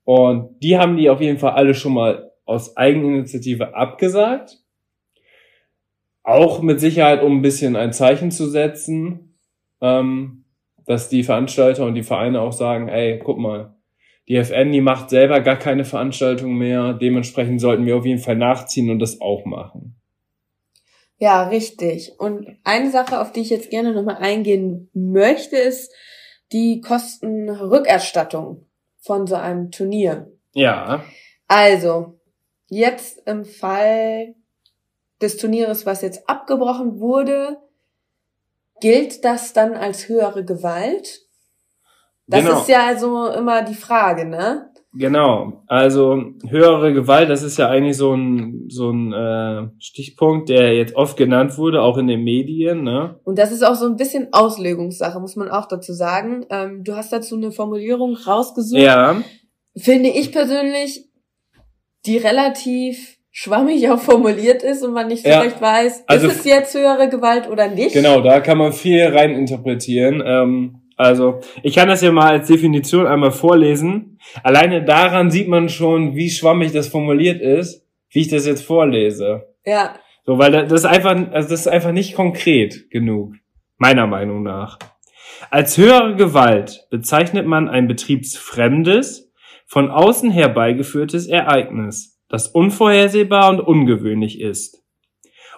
Und die haben die auf jeden Fall alle schon mal aus Eigeninitiative abgesagt. Auch mit Sicherheit, um ein bisschen ein Zeichen zu setzen, ähm, dass die Veranstalter und die Vereine auch sagen, ey, guck mal, die FN, die macht selber gar keine Veranstaltung mehr. Dementsprechend sollten wir auf jeden Fall nachziehen und das auch machen. Ja, richtig. Und eine Sache, auf die ich jetzt gerne nochmal eingehen möchte, ist die Kostenrückerstattung von so einem Turnier. Ja. Also, jetzt im Fall des Turnieres, was jetzt abgebrochen wurde, gilt das dann als höhere Gewalt? Das genau. ist ja so immer die Frage, ne? Genau. Also höhere Gewalt, das ist ja eigentlich so ein so ein äh, Stichpunkt, der jetzt oft genannt wurde, auch in den Medien, ne? Und das ist auch so ein bisschen Auslegungssache, muss man auch dazu sagen. Ähm, du hast dazu eine Formulierung rausgesucht. Ja. Finde ich persönlich, die relativ schwammig auch formuliert ist und man nicht so ja. recht weiß, also, ist es jetzt höhere Gewalt oder nicht? Genau, da kann man viel rein interpretieren. Ähm, also, ich kann das ja mal als Definition einmal vorlesen. Alleine daran sieht man schon, wie schwammig das formuliert ist, wie ich das jetzt vorlese. Ja. So, weil das ist einfach, also das ist einfach nicht konkret genug. Meiner Meinung nach. Als höhere Gewalt bezeichnet man ein betriebsfremdes, von außen herbeigeführtes Ereignis, das unvorhersehbar und ungewöhnlich ist.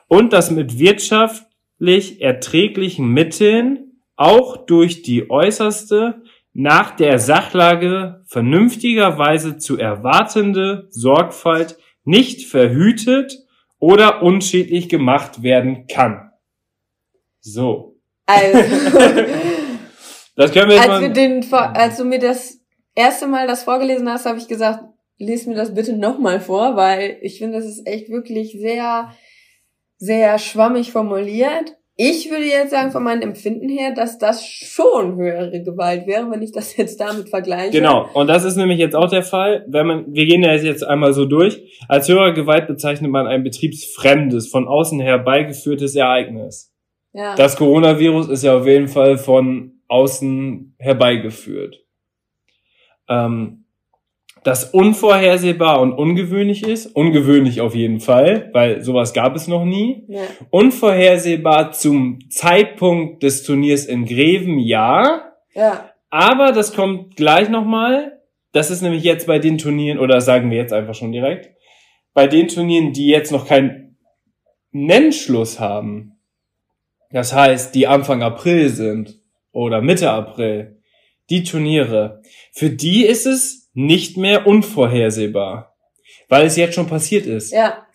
Und das mit wirtschaftlich erträglichen Mitteln auch durch die äußerste, nach der Sachlage vernünftigerweise zu erwartende Sorgfalt nicht verhütet oder unschädlich gemacht werden kann. So. Also. [laughs] das können wir jetzt als, mal wir den, als du mir das erste Mal das vorgelesen hast, habe ich gesagt, lies mir das bitte nochmal vor, weil ich finde, das ist echt wirklich sehr, sehr schwammig formuliert. Ich würde jetzt sagen, von meinem Empfinden her, dass das schon höhere Gewalt wäre, wenn ich das jetzt damit vergleiche. Genau. Und das ist nämlich jetzt auch der Fall, wenn man, wir gehen ja jetzt einmal so durch. Als höhere Gewalt bezeichnet man ein betriebsfremdes, von außen herbeigeführtes Ereignis. Ja. Das Coronavirus ist ja auf jeden Fall von außen herbeigeführt. Ähm, das unvorhersehbar und ungewöhnlich ist. Ungewöhnlich auf jeden Fall, weil sowas gab es noch nie. Ja. Unvorhersehbar zum Zeitpunkt des Turniers in Greven, ja. Ja. Aber das kommt gleich nochmal. Das ist nämlich jetzt bei den Turnieren, oder sagen wir jetzt einfach schon direkt, bei den Turnieren, die jetzt noch keinen Nennschluss haben. Das heißt, die Anfang April sind oder Mitte April. Die Turniere. Für die ist es nicht mehr unvorhersehbar, weil es jetzt schon passiert ist. Ja.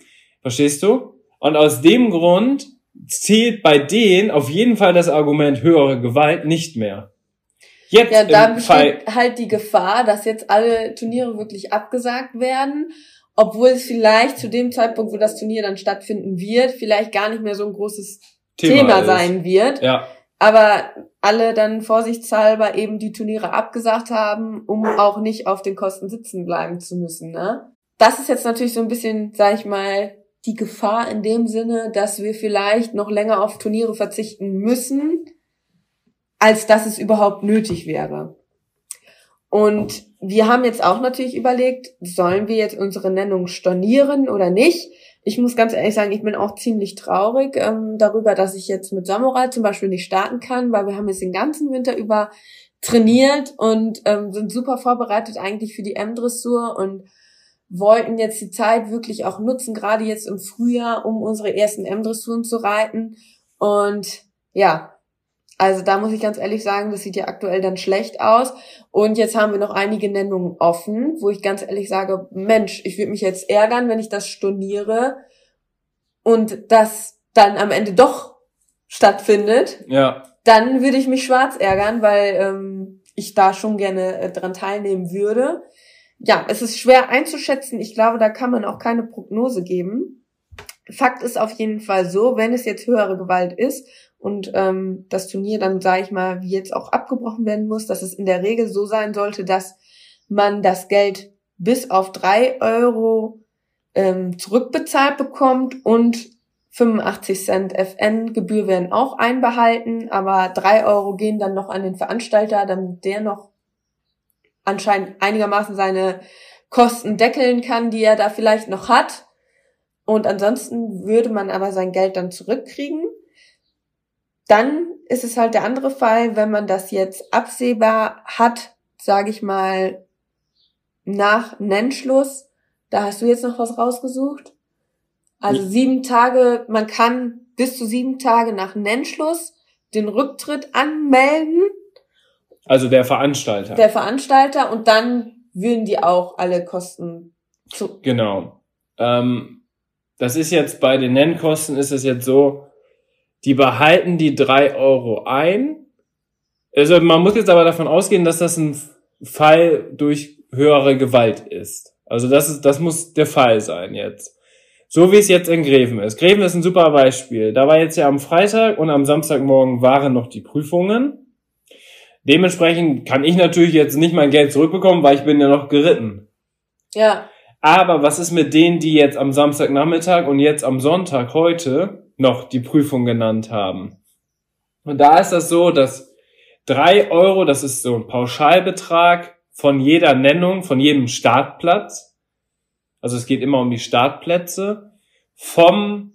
Verstehst du? Und aus dem Grund zählt bei denen auf jeden Fall das Argument höhere Gewalt nicht mehr. Jetzt ja, da besteht Fall halt die Gefahr, dass jetzt alle Turniere wirklich abgesagt werden, obwohl es vielleicht zu dem Zeitpunkt, wo das Turnier dann stattfinden wird, vielleicht gar nicht mehr so ein großes Thema, Thema sein wird. Ja aber alle dann vorsichtshalber eben die Turniere abgesagt haben, um auch nicht auf den Kosten sitzen bleiben zu müssen. Ne? Das ist jetzt natürlich so ein bisschen, sag ich mal, die Gefahr in dem Sinne, dass wir vielleicht noch länger auf Turniere verzichten müssen, als dass es überhaupt nötig wäre. Und wir haben jetzt auch natürlich überlegt, sollen wir jetzt unsere Nennung stornieren oder nicht? Ich muss ganz ehrlich sagen, ich bin auch ziemlich traurig ähm, darüber, dass ich jetzt mit Samurai zum Beispiel nicht starten kann, weil wir haben jetzt den ganzen Winter über trainiert und ähm, sind super vorbereitet eigentlich für die M-Dressur und wollten jetzt die Zeit wirklich auch nutzen, gerade jetzt im Frühjahr, um unsere ersten M-Dressuren zu reiten. Und ja, also da muss ich ganz ehrlich sagen, das sieht ja aktuell dann schlecht aus. Und jetzt haben wir noch einige Nennungen offen, wo ich ganz ehrlich sage, Mensch, ich würde mich jetzt ärgern, wenn ich das storniere und das dann am Ende doch stattfindet. Ja. Dann würde ich mich schwarz ärgern, weil ähm, ich da schon gerne äh, dran teilnehmen würde. Ja, es ist schwer einzuschätzen. Ich glaube, da kann man auch keine Prognose geben. Fakt ist auf jeden Fall so, wenn es jetzt höhere Gewalt ist und ähm, das Turnier dann, sage ich mal, wie jetzt auch abgebrochen werden muss, dass es in der Regel so sein sollte, dass man das Geld bis auf drei Euro ähm, zurückbezahlt bekommt und 85 Cent FN-Gebühr werden auch einbehalten, aber drei Euro gehen dann noch an den Veranstalter, damit der noch anscheinend einigermaßen seine Kosten deckeln kann, die er da vielleicht noch hat. Und ansonsten würde man aber sein Geld dann zurückkriegen. Dann ist es halt der andere Fall, wenn man das jetzt absehbar hat, sage ich mal, nach Nennschluss. Da hast du jetzt noch was rausgesucht. Also ja. sieben Tage, man kann bis zu sieben Tage nach Nennschluss den Rücktritt anmelden. Also der Veranstalter. Der Veranstalter und dann würden die auch alle Kosten zu. Genau. Ähm, das ist jetzt bei den Nennkosten ist es jetzt so, die behalten die drei Euro ein. Also man muss jetzt aber davon ausgehen, dass das ein Fall durch höhere Gewalt ist. Also das ist, das muss der Fall sein jetzt. So wie es jetzt in Greven ist. Greven ist ein super Beispiel. Da war jetzt ja am Freitag und am Samstagmorgen waren noch die Prüfungen. Dementsprechend kann ich natürlich jetzt nicht mein Geld zurückbekommen, weil ich bin ja noch geritten. Ja. Aber was ist mit denen, die jetzt am Samstagnachmittag und jetzt am Sonntag heute noch die Prüfung genannt haben. Und da ist das so, dass drei Euro, das ist so ein Pauschalbetrag von jeder Nennung, von jedem Startplatz, also es geht immer um die Startplätze, vom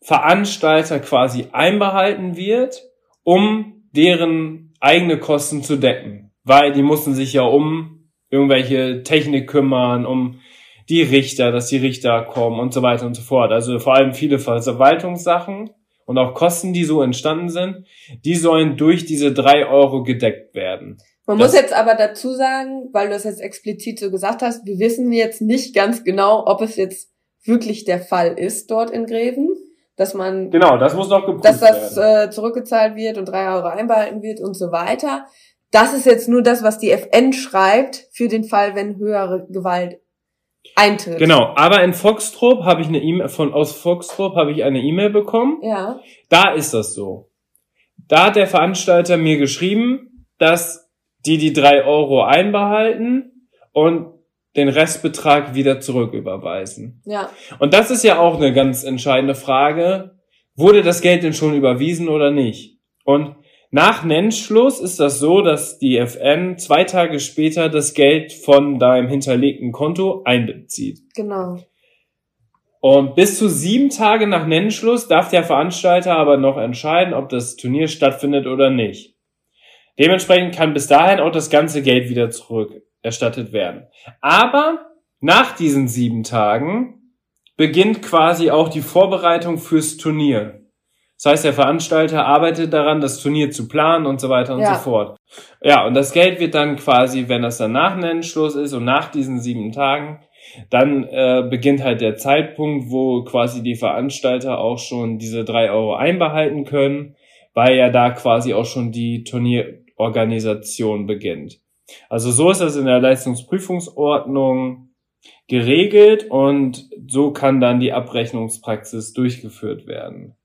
Veranstalter quasi einbehalten wird, um deren eigene Kosten zu decken. Weil die mussten sich ja um irgendwelche Technik kümmern, um die Richter, dass die Richter kommen und so weiter und so fort. Also vor allem viele Verwaltungssachen und auch Kosten, die so entstanden sind, die sollen durch diese drei Euro gedeckt werden. Man das muss jetzt aber dazu sagen, weil du es jetzt explizit so gesagt hast, wir wissen jetzt nicht ganz genau, ob es jetzt wirklich der Fall ist dort in Greven. dass man Genau, das muss noch geprüft dass das werden. äh, zurückgezahlt wird und drei Euro einbehalten wird und so weiter. Das ist jetzt nur das, was die FN schreibt für den Fall, wenn höhere Gewalt eintritt. Genau, aber in Foxtrop habe ich eine E-Mail von aus Foxtrop habe ich eine E-Mail bekommen. Ja, Da ist das so. Da hat der Veranstalter mir geschrieben, dass die die drei Euro einbehalten und den Restbetrag wieder zurücküberweisen. ja, Und das ist ja auch eine ganz entscheidende Frage. Wurde das Geld denn schon überwiesen oder nicht? Und nach Nennschluss ist das so, dass die FN zwei Tage später das Geld von deinem hinterlegten Konto einbezieht. genau. Und bis zu sieben Tage nach Nennschluss darf der Veranstalter aber noch entscheiden, ob das Turnier stattfindet oder nicht. Dementsprechend kann bis dahin auch das ganze Geld wieder zurückerstattet werden. Aber nach diesen sieben Tagen beginnt quasi auch die Vorbereitung fürs Turnier. Das heißt, der Veranstalter arbeitet daran, das Turnier zu planen und so weiter und Ja. so fort. Ja, und das Geld wird dann quasi, wenn das dann nach Nennschluss ist und nach diesen sieben Tagen, dann äh, beginnt halt der Zeitpunkt, wo quasi die Veranstalter auch schon diese drei Euro einbehalten können, weil ja da quasi auch schon die Turnierorganisation beginnt. Also so ist das in der Leistungsprüfungsordnung geregelt und so kann dann die Abrechnungspraxis durchgeführt werden.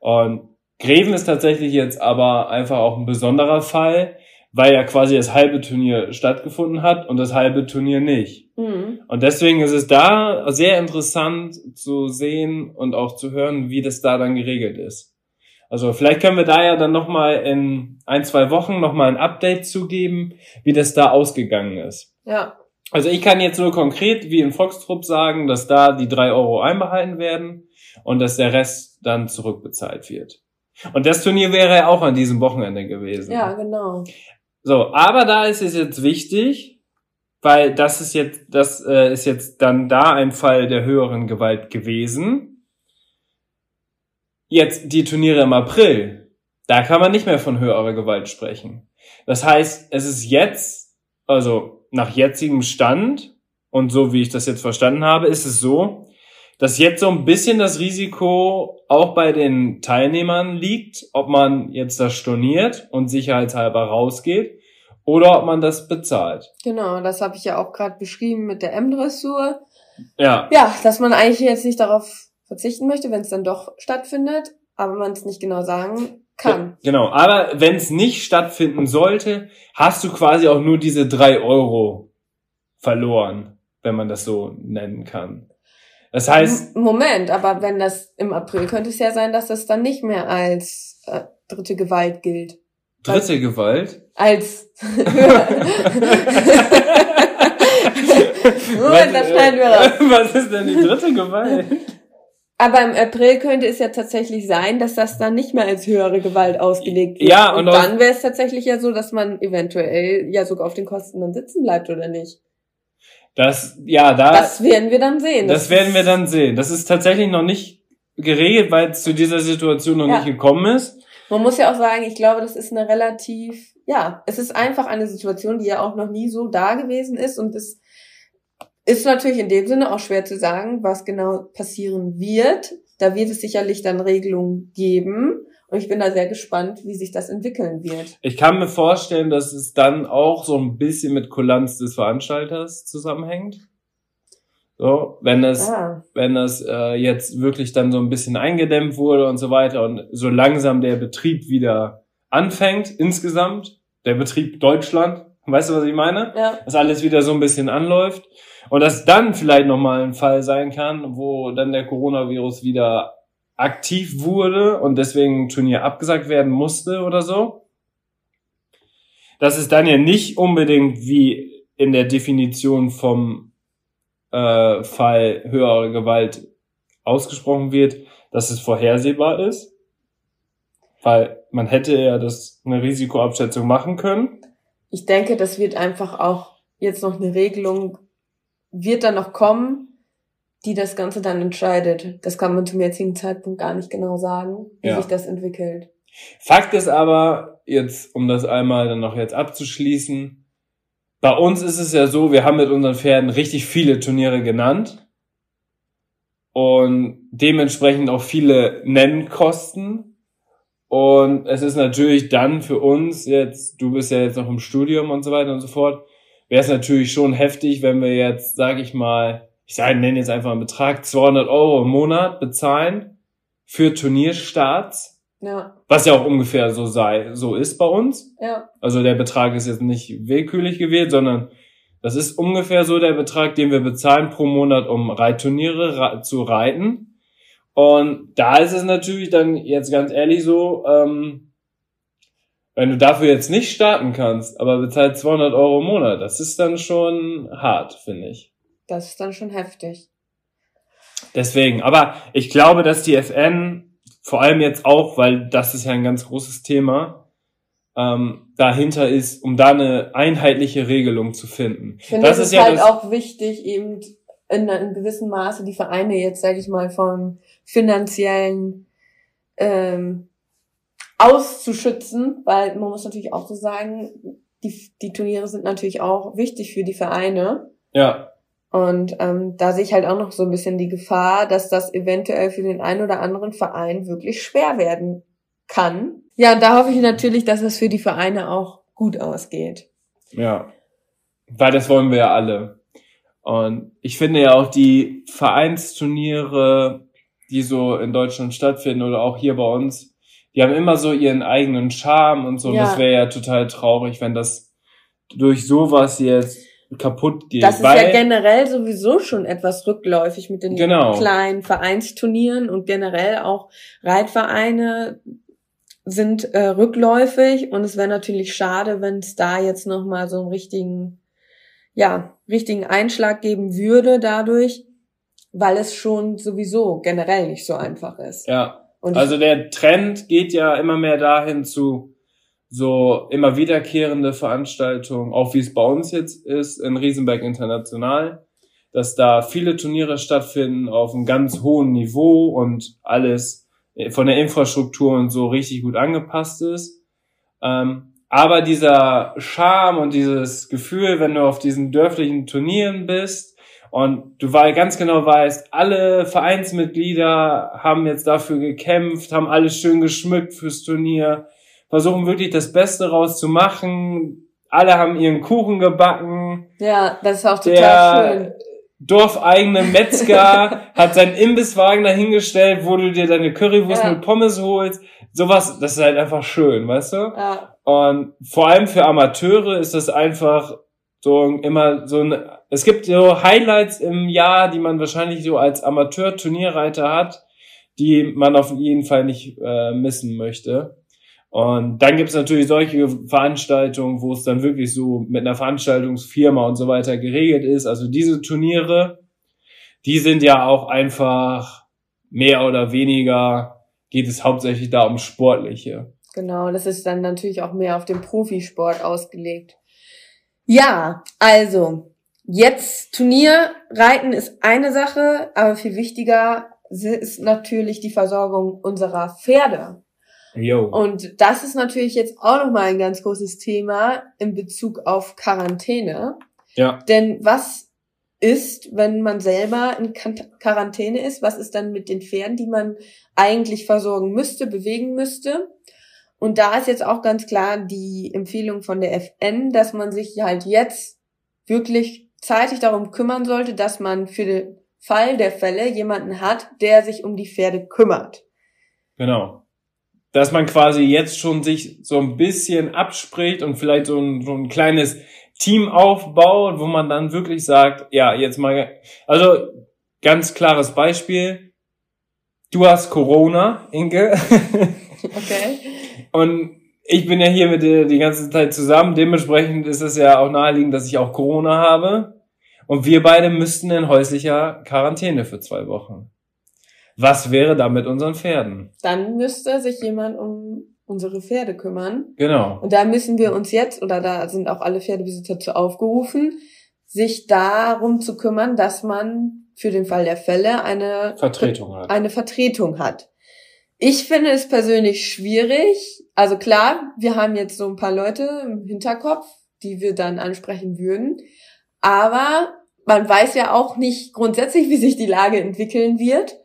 Und Greven ist tatsächlich jetzt aber einfach auch ein besonderer Fall, weil ja quasi das halbe Turnier stattgefunden hat und das halbe Turnier nicht. Mhm. Und deswegen ist es da sehr interessant zu sehen und auch zu hören, wie das da dann geregelt ist. Also vielleicht können wir da ja dann nochmal in ein, zwei Wochen nochmal ein Update zugeben, wie das da ausgegangen ist. Ja, Also ich kann jetzt nur konkret wie in Foxtrupp sagen, dass da die drei Euro einbehalten werden und dass der Rest dann zurückbezahlt wird. Und das Turnier wäre ja auch an diesem Wochenende gewesen. ja, genau. So, aber da ist es jetzt wichtig, weil das ist jetzt, das äh, ist jetzt dann da ein Fall der höheren Gewalt gewesen. Jetzt die Turniere im April, da kann man nicht mehr von höherer Gewalt sprechen. Das heißt, es ist jetzt, also nach jetzigem Stand und so wie ich das jetzt verstanden habe, ist es so, dass jetzt so ein bisschen das Risiko auch bei den Teilnehmern liegt, ob man jetzt das storniert und sicherheitshalber rausgeht oder ob man das bezahlt. Genau, das habe ich ja auch gerade beschrieben mit der M-Dressur. Ja, Ja, dass man eigentlich jetzt nicht darauf verzichten möchte, wenn es dann doch stattfindet, aber man es nicht genau sagen kann. genau. Aber wenn es nicht stattfinden sollte, hast du quasi auch nur diese drei Euro verloren, wenn man das so nennen kann. Das heißt, Moment, aber wenn das im April könnte es ja sein, dass das dann nicht mehr als äh, dritte Gewalt gilt. dritte Gewalt. Als [laughs] Moment, das schneiden wir raus. [laughs] Was ist denn die dritte Gewalt? Aber im April könnte es ja tatsächlich sein, dass das dann nicht mehr als höhere Gewalt ausgelegt wird. Ja, und, und dann wäre es tatsächlich ja so, dass man eventuell ja sogar auf den Kosten dann sitzen bleibt oder nicht. Das, ja, da, Das werden wir dann sehen. das werden wir dann sehen. Das ist tatsächlich noch nicht geregelt, weil es zu dieser Situation noch Ja. nicht gekommen ist. Man muss ja auch sagen, ich glaube, das ist eine relativ, ja, es ist einfach eine Situation, die ja auch noch nie so da gewesen ist und es ist natürlich in dem Sinne auch schwer zu sagen, was genau passieren wird. Da wird es sicherlich dann Regelungen geben und ich bin da sehr gespannt, wie sich das entwickeln wird. Ich kann mir vorstellen, dass es dann auch so ein bisschen mit Kulanz des Veranstalters zusammenhängt. So, wenn das, Ah, wenn das äh, jetzt wirklich dann so ein bisschen eingedämmt wurde und so weiter und so langsam der Betrieb wieder anfängt insgesamt, der Betrieb Deutschland, weißt du, was ich meine? ja, Dass alles wieder so ein bisschen anläuft und dass dann vielleicht nochmal ein Fall sein kann, wo dann der Coronavirus wieder aktiv wurde und deswegen ein Turnier abgesagt werden musste oder so. Dass es dann ja nicht unbedingt wie in der Definition vom äh, Fall höhere Gewalt ausgesprochen wird, dass es vorhersehbar ist. Weil man hätte ja das eine Risikoabschätzung machen können. ich denke, das wird einfach auch jetzt noch eine Regelung, wird dann noch kommen, die das Ganze dann entscheidet. Das kann man zum jetzigen Zeitpunkt gar nicht genau sagen, wie Ja. sich das entwickelt. Fakt ist aber, jetzt, um das einmal dann noch jetzt abzuschließen, bei uns ist es ja so, wir haben mit unseren Pferden richtig viele Turniere genannt. und dementsprechend auch viele Nennkosten. Und es ist natürlich dann für uns jetzt, du bist ja jetzt noch im Studium und so weiter und so fort, wäre es natürlich schon heftig, wenn wir jetzt, sage ich mal, ich sage, nenne jetzt einfach einen Betrag, 200 Euro im Monat bezahlen für Turnierstarts. Ja. Was ja auch ungefähr so sei, so ist bei uns. Ja. Also der Betrag ist jetzt nicht willkürlich gewählt, sondern das ist ungefähr so der Betrag, den wir bezahlen pro Monat, um Reitturniere zu reiten. Und da ist es natürlich dann jetzt ganz ehrlich so, ähm, wenn du dafür jetzt nicht starten kannst, aber bezahlt 200 Euro im Monat, das ist dann schon hart, finde ich. Das ist dann schon heftig. Deswegen, aber ich glaube, dass die FN vor allem jetzt auch, weil das ist ja ein ganz großes Thema, ähm, dahinter ist, um da eine einheitliche Regelung zu finden. Ich finde, das, das ist, ja halt das auch wichtig, eben in einem gewissen Maße die Vereine jetzt, sage ich mal, von finanziellen ähm, auszuschützen, weil man muss natürlich auch so sagen, die, die Turniere sind natürlich auch wichtig für die Vereine. Ja. Und ähm, da sehe ich halt auch noch so ein bisschen die Gefahr, dass das eventuell für den einen oder anderen Verein wirklich schwer werden kann. Ja, und da hoffe ich natürlich, dass es für die Vereine auch gut ausgeht. Ja, weil das wollen wir ja alle. Und ich finde ja auch die Vereinsturniere, die so in Deutschland stattfinden oder auch hier bei uns, die haben immer so ihren eigenen Charme und so. Ja. Und das wäre ja total traurig, wenn das durch sowas jetzt kaputt geht. Das ist ja generell sowieso schon etwas rückläufig mit den genau. kleinen Vereinsturnieren und generell auch Reitvereine sind äh, rückläufig und es wäre natürlich schade, wenn es da jetzt noch mal so einen richtigen ja, richtigen Einschlag geben würde dadurch, weil es schon sowieso generell nicht so einfach ist. Ja. Und also der Trend geht ja immer mehr dahin zu so immer wiederkehrende Veranstaltungen, auch wie es bei uns jetzt ist in Riesenberg International, dass da viele Turniere stattfinden auf einem ganz hohen Niveau und alles von der Infrastruktur und so richtig gut angepasst ist. Ähm, aber dieser Charme und dieses Gefühl, wenn du auf diesen dörflichen Turnieren bist und du ganz genau weißt, alle Vereinsmitglieder haben jetzt dafür gekämpft, haben alles schön geschmückt fürs Turnier, versuchen wirklich das Beste rauszumachen. Alle haben ihren Kuchen gebacken. Ja, das ist auch total der schön. Dorfeigene Metzger [laughs] hat seinen Imbisswagen dahingestellt, wo du dir deine Currywurst ja. mit Pommes holst. Sowas, das ist halt einfach schön, weißt du? Ja. Und vor allem für Amateure ist das einfach so immer so ein, es gibt so Highlights im Jahr, die man wahrscheinlich so als Amateur-Turnierreiter hat, die man auf jeden Fall nicht äh, missen möchte. Und dann gibt es natürlich solche Veranstaltungen, wo es dann wirklich so mit einer Veranstaltungsfirma und so weiter geregelt ist. Also diese Turniere, die sind ja auch einfach mehr oder weniger, geht es hauptsächlich da um Sportliche. Genau, das ist dann natürlich auch mehr auf den Profisport ausgelegt. Ja, also, jetzt Turnierreiten ist eine Sache, aber viel wichtiger ist natürlich die Versorgung unserer Pferde. Yo. Und das ist natürlich jetzt auch nochmal ein ganz großes Thema in Bezug auf Quarantäne. Ja. Denn was ist, wenn man selber in Quarantäne ist? Was ist dann mit den Pferden, die man eigentlich versorgen müsste, bewegen müsste? Und da ist jetzt auch ganz klar die Empfehlung von der FN, dass man sich halt jetzt wirklich zeitig darum kümmern sollte, dass man für den Fall der Fälle jemanden hat, der sich um die Pferde kümmert. Genau dass man quasi jetzt schon sich so ein bisschen abspricht und vielleicht so ein, so ein kleines Team aufbaut, wo man dann wirklich sagt, ja, jetzt mal, also ganz klares Beispiel. Du hast Corona, Inke. [laughs] Okay. Und ich bin ja hier mit dir die ganze Zeit zusammen. Dementsprechend ist es ja auch naheliegend, dass ich auch Corona habe. Und wir beide müssten in häuslicher Quarantäne für zwei Wochen. Was wäre da mit unseren Pferden? Dann müsste sich jemand um unsere Pferde kümmern. Genau. Und da müssen wir uns jetzt, oder da sind auch alle Pferdebesitzer zu aufgerufen, sich darum zu kümmern, dass man für den Fall der Fälle eine Vertretung hat. Eine Vertretung hat. Ich finde es persönlich schwierig. Also klar, wir haben jetzt so ein paar Leute im Hinterkopf, die wir dann ansprechen würden. Aber man weiß ja auch nicht grundsätzlich, wie sich die Lage entwickeln wird.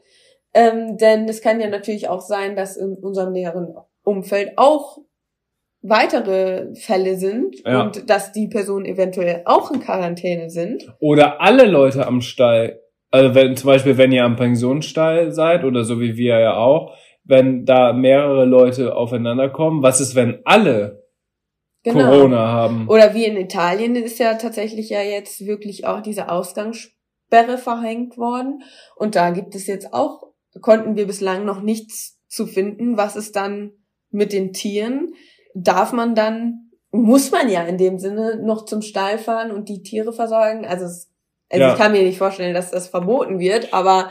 Ähm, denn es kann ja natürlich auch sein, dass in unserem näheren Umfeld auch weitere Fälle sind Ja. und dass die Personen eventuell auch in Quarantäne sind. Oder alle Leute am Stall. Also wenn zum Beispiel, wenn ihr am Pensionsstall seid oder so wie wir ja auch, wenn da mehrere Leute aufeinander kommen, was ist, wenn alle Genau. Corona haben? Oder wie in Italien ist ja tatsächlich ja jetzt wirklich auch diese Ausgangssperre verhängt worden. Und da gibt es jetzt auch, konnten wir bislang noch nichts zu finden. Was ist dann mit den Tieren? Darf man dann, muss man ja in dem Sinne noch zum Stall fahren und die Tiere versorgen? Also, es, also Ja. ich kann mir nicht vorstellen, dass das verboten wird, aber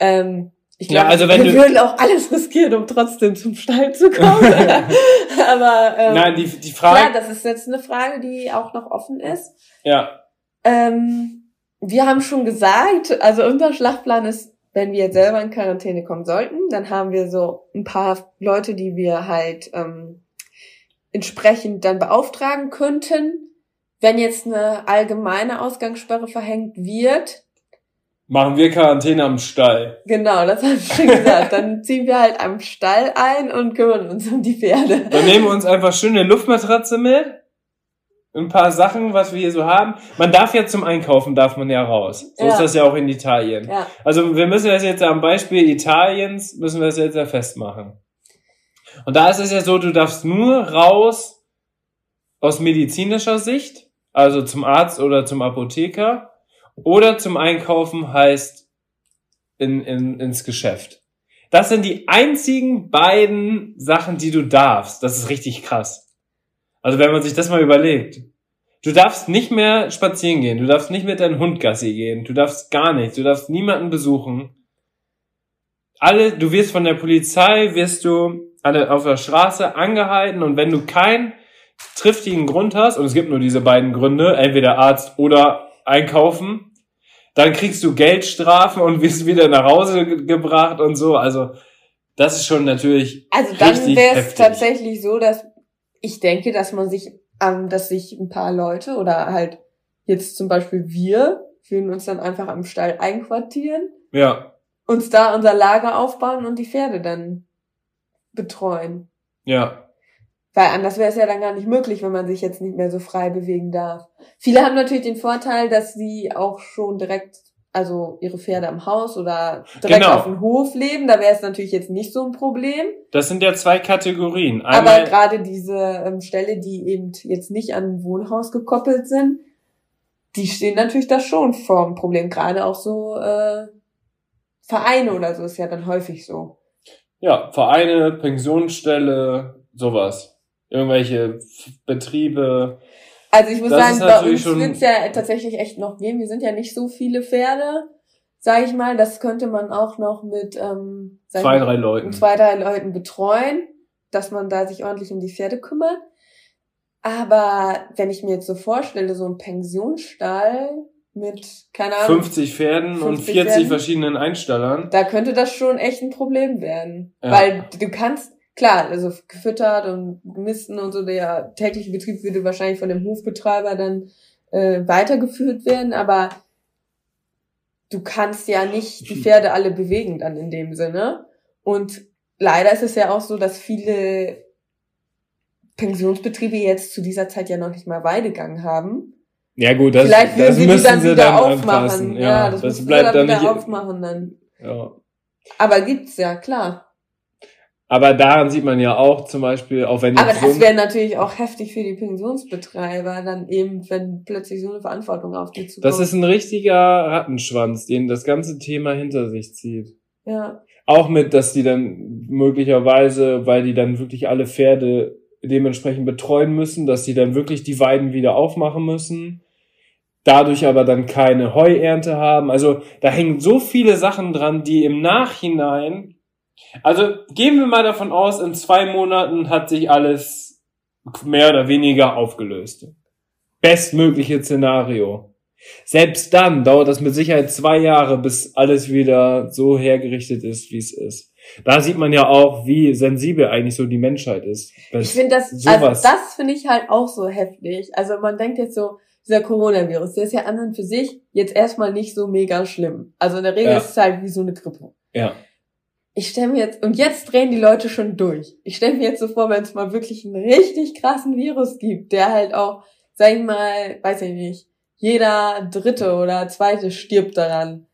ähm, ich Ja, glaube, also wenn wir du- würden auch alles riskieren, um trotzdem zum Stall zu kommen. [laughs] [laughs] aber ähm, Nein, die, die Frage. das ist jetzt eine Frage, die auch noch offen ist. Ja, Ähm, wir haben schon gesagt, also unser Schlachtplan ist, wenn wir jetzt selber in Quarantäne kommen sollten, dann haben wir so ein paar Leute, die wir halt ähm, entsprechend dann beauftragen könnten. Wenn jetzt eine allgemeine Ausgangssperre verhängt wird, machen wir Quarantäne am Stall. genau, das habe ich schon gesagt, dann [laughs] ziehen wir halt am Stall ein und kümmern uns um die Pferde. Dann nehmen wir uns einfach schön eine Luftmatratze mit. Ein paar Sachen, was wir hier so haben. Man darf ja zum Einkaufen, darf man ja raus. So Ja. ist das ja auch in Italien. Ja, Also wir müssen das jetzt am Beispiel Italiens, müssen wir das jetzt ja festmachen. Und da ist es ja so, du darfst nur raus aus medizinischer Sicht, also zum Arzt oder zum Apotheker, oder zum Einkaufen heißt in, in, ins Geschäft. Das sind die einzigen beiden Sachen, die du darfst. Das ist richtig krass. Also wenn man sich das mal überlegt. Du darfst nicht mehr spazieren gehen, du darfst nicht mit deinem Hund Gassi gehen, du darfst gar nichts, du darfst niemanden besuchen. Alle, du wirst von der Polizei, wirst du alle auf der Straße angehalten und wenn du keinen triftigen Grund hast, und es gibt nur diese beiden Gründe, entweder Arzt oder Einkaufen, dann kriegst du Geldstrafen und wirst wieder nach Hause ge gebracht und so. Also das ist schon natürlich Also dann wäre es tatsächlich so, dass ich denke, dass man sich, ähm, dass sich ein paar Leute oder halt jetzt zum Beispiel wir, würden uns dann einfach am Stall einquartieren, ja, uns da unser Lager aufbauen und die Pferde dann betreuen. ja, Weil anders wäre es ja dann gar nicht möglich, wenn man sich jetzt nicht mehr so frei bewegen darf. Viele haben natürlich den Vorteil, dass sie auch schon direkt, also ihre Pferde am Haus oder direkt Genau. auf dem Hof leben. Da wäre es natürlich jetzt nicht so ein Problem. das sind ja zwei Kategorien. Aber Einmal, gerade diese ähm, Ställe, die eben jetzt nicht an ein Wohnhaus gekoppelt sind, die stehen natürlich da schon vor dem Problem. Gerade auch so äh, Vereine oder so ist ja dann häufig so. ja, Vereine, Pensionsstelle, sowas. Irgendwelche Betriebe. Also ich muss Das sagen, bei uns wird es ja tatsächlich echt noch geben. Wir sind ja nicht so viele Pferde, sage ich mal. Das könnte man auch noch mit ähm, Zwei, drei Leuten. zwei, drei Leuten betreuen, dass man da sich ordentlich um die Pferde kümmert. Aber wenn ich mir jetzt so vorstelle, so ein Pensionsstall mit, keine Ahnung, 50 Pferden und 50 40 Pferden. verschiedenen Einstallern. da könnte das schon echt ein Problem werden. Ja. Weil du kannst, klar, also gefüttert und gemisten und so, der tägliche Betrieb würde wahrscheinlich von dem Hofbetreiber dann äh, weitergeführt werden, aber du kannst ja nicht die [laughs] Pferde alle bewegen dann in dem Sinne. Und leider ist es ja auch so, dass viele Pensionsbetriebe jetzt zu dieser Zeit ja noch nicht mal Weidegang haben. Ja gut, das, Vielleicht würden das sie die müssen dann sie wieder dann aufmachen. anpassen. Ja, Ja, das, das, müssen bleibt sie dann dann wieder nicht. aufmachen dann. Ja. Aber gibt's ja, klar. Aber daran sieht man ja auch zum Beispiel, auch wenn Aber das wäre natürlich auch heftig für die Pensionsbetreiber, dann eben, wenn plötzlich so eine Verantwortung auf die zukommt. das ist ein richtiger Rattenschwanz, den das ganze Thema hinter sich zieht. ja. Auch mit, dass die dann möglicherweise, weil die dann wirklich alle Pferde dementsprechend betreuen müssen, dass die dann wirklich die Weiden wieder aufmachen müssen, dadurch aber dann keine Heuernte haben. Also da hängen so viele Sachen dran, die im Nachhinein, also gehen wir mal davon aus, in zwei Monaten hat sich alles mehr oder weniger aufgelöst. Bestmögliche Szenario. Selbst dann dauert das mit Sicherheit zwei Jahre, bis alles wieder so hergerichtet ist, wie es ist. Da sieht man ja auch, wie sensibel eigentlich so die Menschheit ist. Ich finde das, sowas- also das finde ich halt auch so heftig. Also man denkt jetzt so, dieser Coronavirus, der ist ja an und für sich jetzt erstmal nicht so mega schlimm. Also in der Regel Ja. ist es halt wie so eine Grippe. Ja. Ich stelle mir jetzt, und jetzt drehen die Leute schon durch. Ich stelle mir jetzt so vor, wenn es mal wirklich einen richtig krassen Virus gibt, der halt auch, sag ich mal, weiß ich nicht, jeder dritte oder zweite stirbt daran.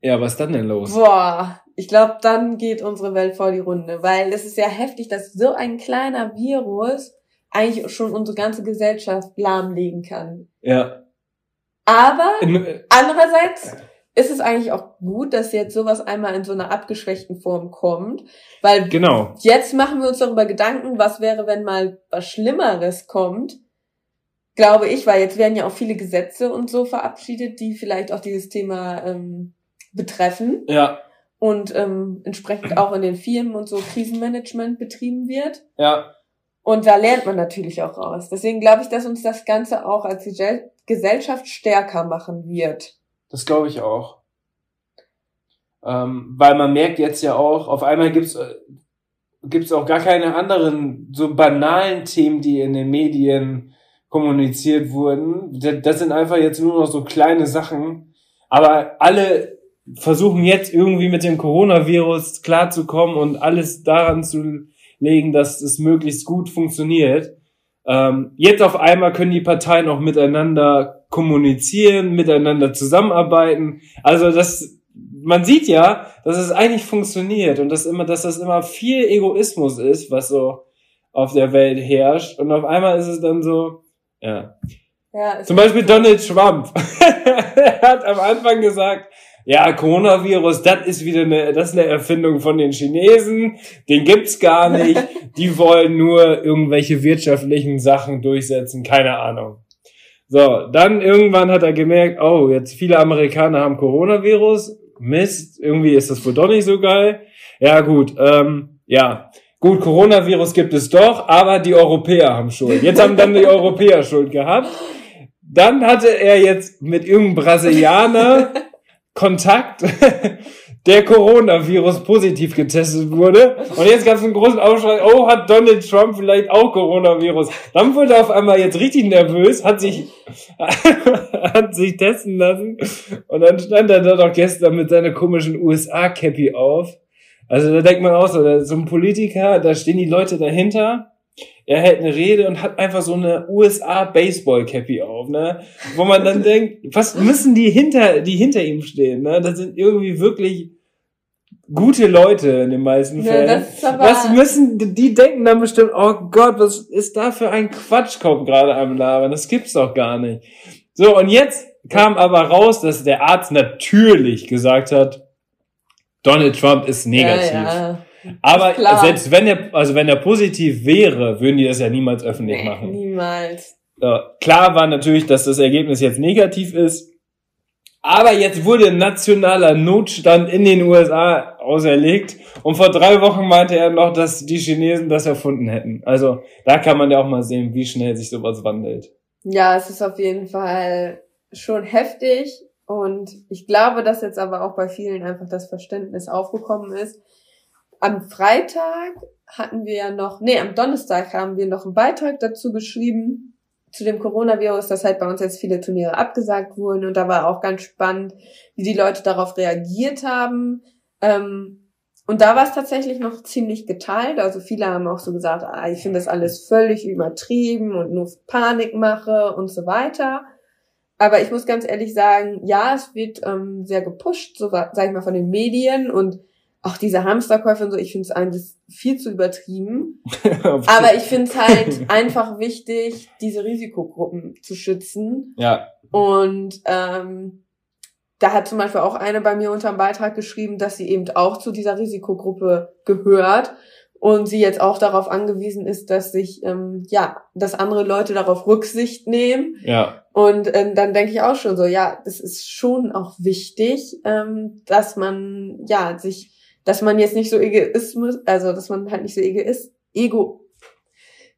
Ja, was dann denn los? Boah, ich glaube, dann geht unsere Welt vor die Runde, weil es ist ja heftig, dass so ein kleiner Virus eigentlich schon unsere ganze Gesellschaft lahmlegen kann. Ja. Aber In, andererseits ist es eigentlich auch gut, dass jetzt sowas einmal in so einer abgeschwächten Form kommt, weil genau. jetzt machen wir uns darüber Gedanken, was wäre, wenn mal was Schlimmeres kommt. Glaube ich, weil jetzt werden ja auch viele Gesetze und so verabschiedet, die vielleicht auch dieses Thema ähm, betreffen Ja. und ähm, entsprechend auch in den Firmen und so Krisenmanagement betrieben wird. Ja. Und da lernt man natürlich auch raus. Deswegen glaube ich, dass uns das Ganze auch als Gesell- Gesellschaft stärker machen wird. Das glaube ich auch. Ähm, weil man merkt jetzt ja auch, auf einmal gibt's äh, gibt's auch gar keine anderen so banalen Themen, die in den Medien kommuniziert wurden. Da- Das sind einfach jetzt nur noch so kleine Sachen. Aber alle versuchen jetzt irgendwie mit dem Coronavirus klarzukommen und alles daran zu legen, dass es möglichst gut funktioniert. Ähm, jetzt auf einmal können die Parteien auch miteinander kommunizieren, miteinander zusammenarbeiten. Also das, man sieht ja, dass es eigentlich funktioniert und dass immer, dass das immer viel Egoismus ist, was so auf der Welt herrscht. Und auf einmal ist es dann so, ja. Ja, Zum Beispiel Donald Trump. [laughs] er hat am Anfang gesagt, ja, Coronavirus, das ist wieder eine, das ist eine Erfindung von den Chinesen, den gibt's gar nicht, [laughs] die wollen nur irgendwelche wirtschaftlichen Sachen durchsetzen, keine Ahnung. So, dann irgendwann hat er gemerkt, oh, jetzt viele Amerikaner haben Coronavirus, Mist, irgendwie ist das wohl doch nicht so geil. Ja, gut, ähm, ja. Gut, Coronavirus gibt es doch, aber die Europäer haben Schuld. Jetzt haben dann die [laughs] Europäer Schuld gehabt. Dann hatte er jetzt mit irgendeinem Brasilianer [laughs] Kontakt, [laughs] der Coronavirus positiv getestet wurde. Und jetzt gab es einen großen Aufschrei, oh, hat Donald Trump vielleicht auch Coronavirus? Dann wurde er auf einmal jetzt richtig nervös, hat sich, [laughs] hat sich testen lassen. Und dann stand er da doch gestern mit seiner komischen USA-Cappy auf. Also da denkt man auch so, so ein Politiker, da stehen die Leute dahinter. Er hält eine Rede und hat einfach so eine USA Baseball Cappy auf, ne? Wo man dann [laughs] denkt, was müssen die hinter, die hinter ihm stehen, ne? Das sind irgendwie wirklich gute Leute in den meisten Ja, Fällen. das ist aber- was müssen, die denken dann bestimmt, oh Gott, was ist da für ein Quatschkopf gerade am Labern? Das gibt's doch gar nicht. So, und jetzt kam aber raus, dass der Arzt natürlich gesagt hat, Donald Trump ist negativ. Ja, ja. [laughs] Aber selbst wenn er, also wenn er positiv wäre, würden die das ja niemals öffentlich Nee, machen. niemals. Klar war natürlich, dass das Ergebnis jetzt negativ ist. Aber jetzt wurde nationaler Notstand in den USA auserlegt. Und vor drei Wochen meinte er noch, dass die Chinesen das erfunden hätten. Also da kann man ja auch mal sehen, wie schnell sich sowas wandelt. Ja, es ist auf jeden Fall schon heftig und ich glaube, dass jetzt aber auch bei vielen einfach das Verständnis aufgekommen ist. Am Freitag hatten wir ja noch, nee, am Donnerstag haben wir noch einen Beitrag dazu geschrieben zu dem Coronavirus, dass halt bei uns jetzt viele Turniere abgesagt wurden und da war auch ganz spannend, wie die Leute darauf reagiert haben. Ähm, und da war es tatsächlich noch ziemlich geteilt. Also viele haben auch so gesagt, ah, ich finde das alles völlig übertrieben und nur Panikmache und so weiter. Aber ich muss ganz ehrlich sagen, ja, es wird ähm, sehr gepusht, so sag ich mal, von den Medien und auch diese Hamsterkäufe und so, ich finde es eigentlich viel zu übertrieben. [laughs] Aber ich finde es halt [laughs] einfach wichtig, diese Risikogruppen zu schützen. ja, Und ähm, da hat zum Beispiel auch eine bei mir unter dem Beitrag geschrieben, dass sie eben auch zu dieser Risikogruppe gehört und sie jetzt auch darauf angewiesen ist, dass sich ähm, ja, dass andere Leute darauf Rücksicht nehmen. ja, Und ähm, dann denke ich auch schon so, ja, das ist schon auch wichtig, ähm, dass man ja sich, dass man jetzt nicht so Egoismus, also dass man halt nicht so egoist, ego.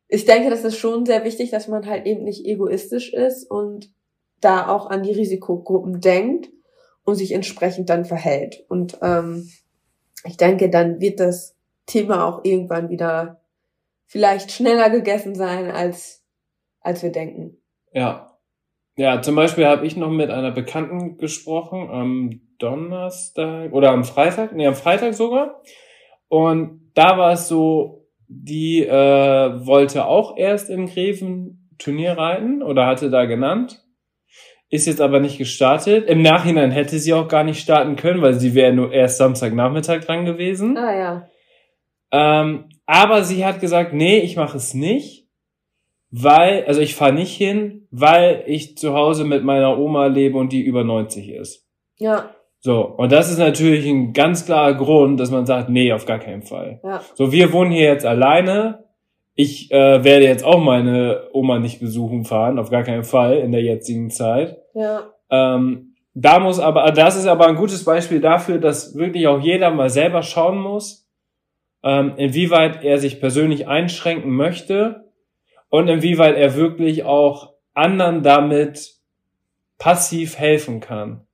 Ich denke, das ist schon sehr wichtig, dass man halt eben nicht egoistisch ist und da auch an die Risikogruppen denkt und sich entsprechend dann verhält. Und ähm, ich denke, dann wird das Thema auch irgendwann wieder vielleicht schneller gegessen sein, als, als wir denken. ja. Ja, zum Beispiel habe ich noch mit einer Bekannten gesprochen am Donnerstag oder am Freitag, nee, am Freitag sogar. Und da war es so, die äh, wollte auch erst in Greven Turnier reiten oder hatte da genannt. Ist jetzt aber nicht gestartet. Im Nachhinein hätte sie auch gar nicht starten können, weil sie wäre nur erst Samstagnachmittag dran gewesen. Ah ja. Ähm, aber sie hat gesagt, nee, ich mache es nicht, weil, also ich fahre nicht hin, weil ich zu Hause mit meiner Oma lebe und die über 90 ist. Ja. So, und das ist natürlich ein ganz klarer Grund, dass man sagt, nee, auf gar keinen Fall. Ja. So, wir wohnen hier jetzt alleine. Ich äh, werde jetzt auch meine Oma nicht besuchen fahren, auf gar keinen Fall in der jetzigen Zeit. Ja. Ähm, da muss aber, das ist aber ein gutes Beispiel dafür, dass wirklich auch jeder mal selber schauen muss, ähm, inwieweit er sich persönlich einschränken möchte und inwieweit er wirklich auch anderen damit passiv helfen kann.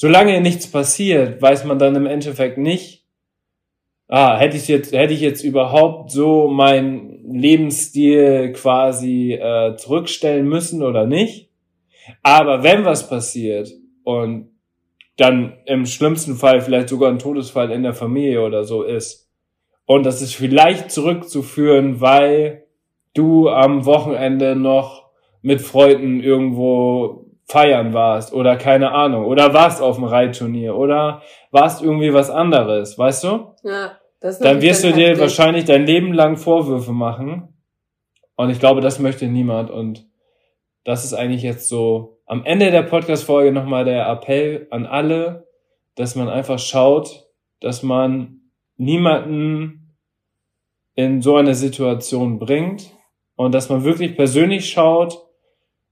Solange nichts passiert, weiß man dann im Endeffekt nicht, ah, hätte ich jetzt, hätte ich jetzt überhaupt so meinen Lebensstil quasi äh, zurückstellen müssen oder nicht. Aber wenn was passiert und dann im schlimmsten Fall vielleicht sogar ein Todesfall in der Familie oder so ist und das ist vielleicht zurückzuführen, weil du am Wochenende noch mit Freunden irgendwo feiern warst oder keine Ahnung oder warst auf dem Reitturnier oder warst irgendwie was anderes, weißt du? Ja. Das ist Dann wirst du dir wahrscheinlich dein Leben lang Vorwürfe machen. Und ich glaube, das möchte niemand. Und das ist eigentlich jetzt so am Ende der Podcast-Folge nochmal der Appell an alle, dass man einfach schaut, dass man niemanden in so eine Situation bringt und dass man wirklich persönlich schaut,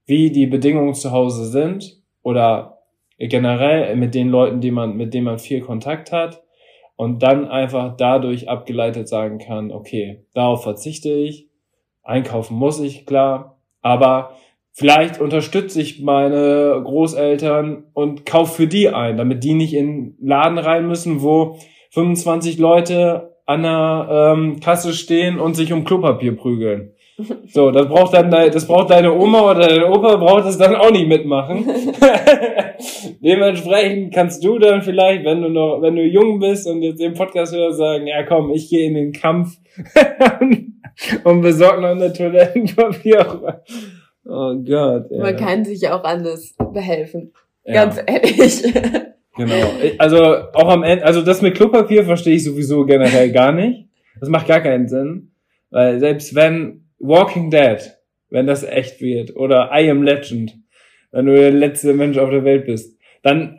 wie die Bedingungen zu Hause sind oder generell mit den Leuten, die man, mit denen man viel Kontakt hat und dann einfach dadurch abgeleitet sagen kann, okay, darauf verzichte ich, einkaufen muss ich, klar, aber vielleicht unterstütze ich meine Großeltern und kauf für die ein, damit die nicht in den Laden rein müssen, wo 25 Leute an der ähm, Kasse stehen und sich um Klopapier prügeln. So, das braucht dann de- das braucht deine Oma oder dein Opa braucht es dann auch nicht mitmachen. [laughs] Dementsprechend kannst du dann vielleicht, wenn du noch, wenn du jung bist und jetzt den Podcast hörst, sagen, ja komm, ich gehe in den Kampf [laughs] und besorge noch eine Toilettenpapier. Oh Gott. Ja. Man kann sich auch anders behelfen. ja, Ganz ehrlich. genau. Also auch am Ende, also das mit Klopapier verstehe ich sowieso generell gar nicht. Das macht gar keinen Sinn, weil selbst wenn Walking Dead, wenn das echt wird oder I Am Legend, wenn du der letzte Mensch auf der Welt bist, dann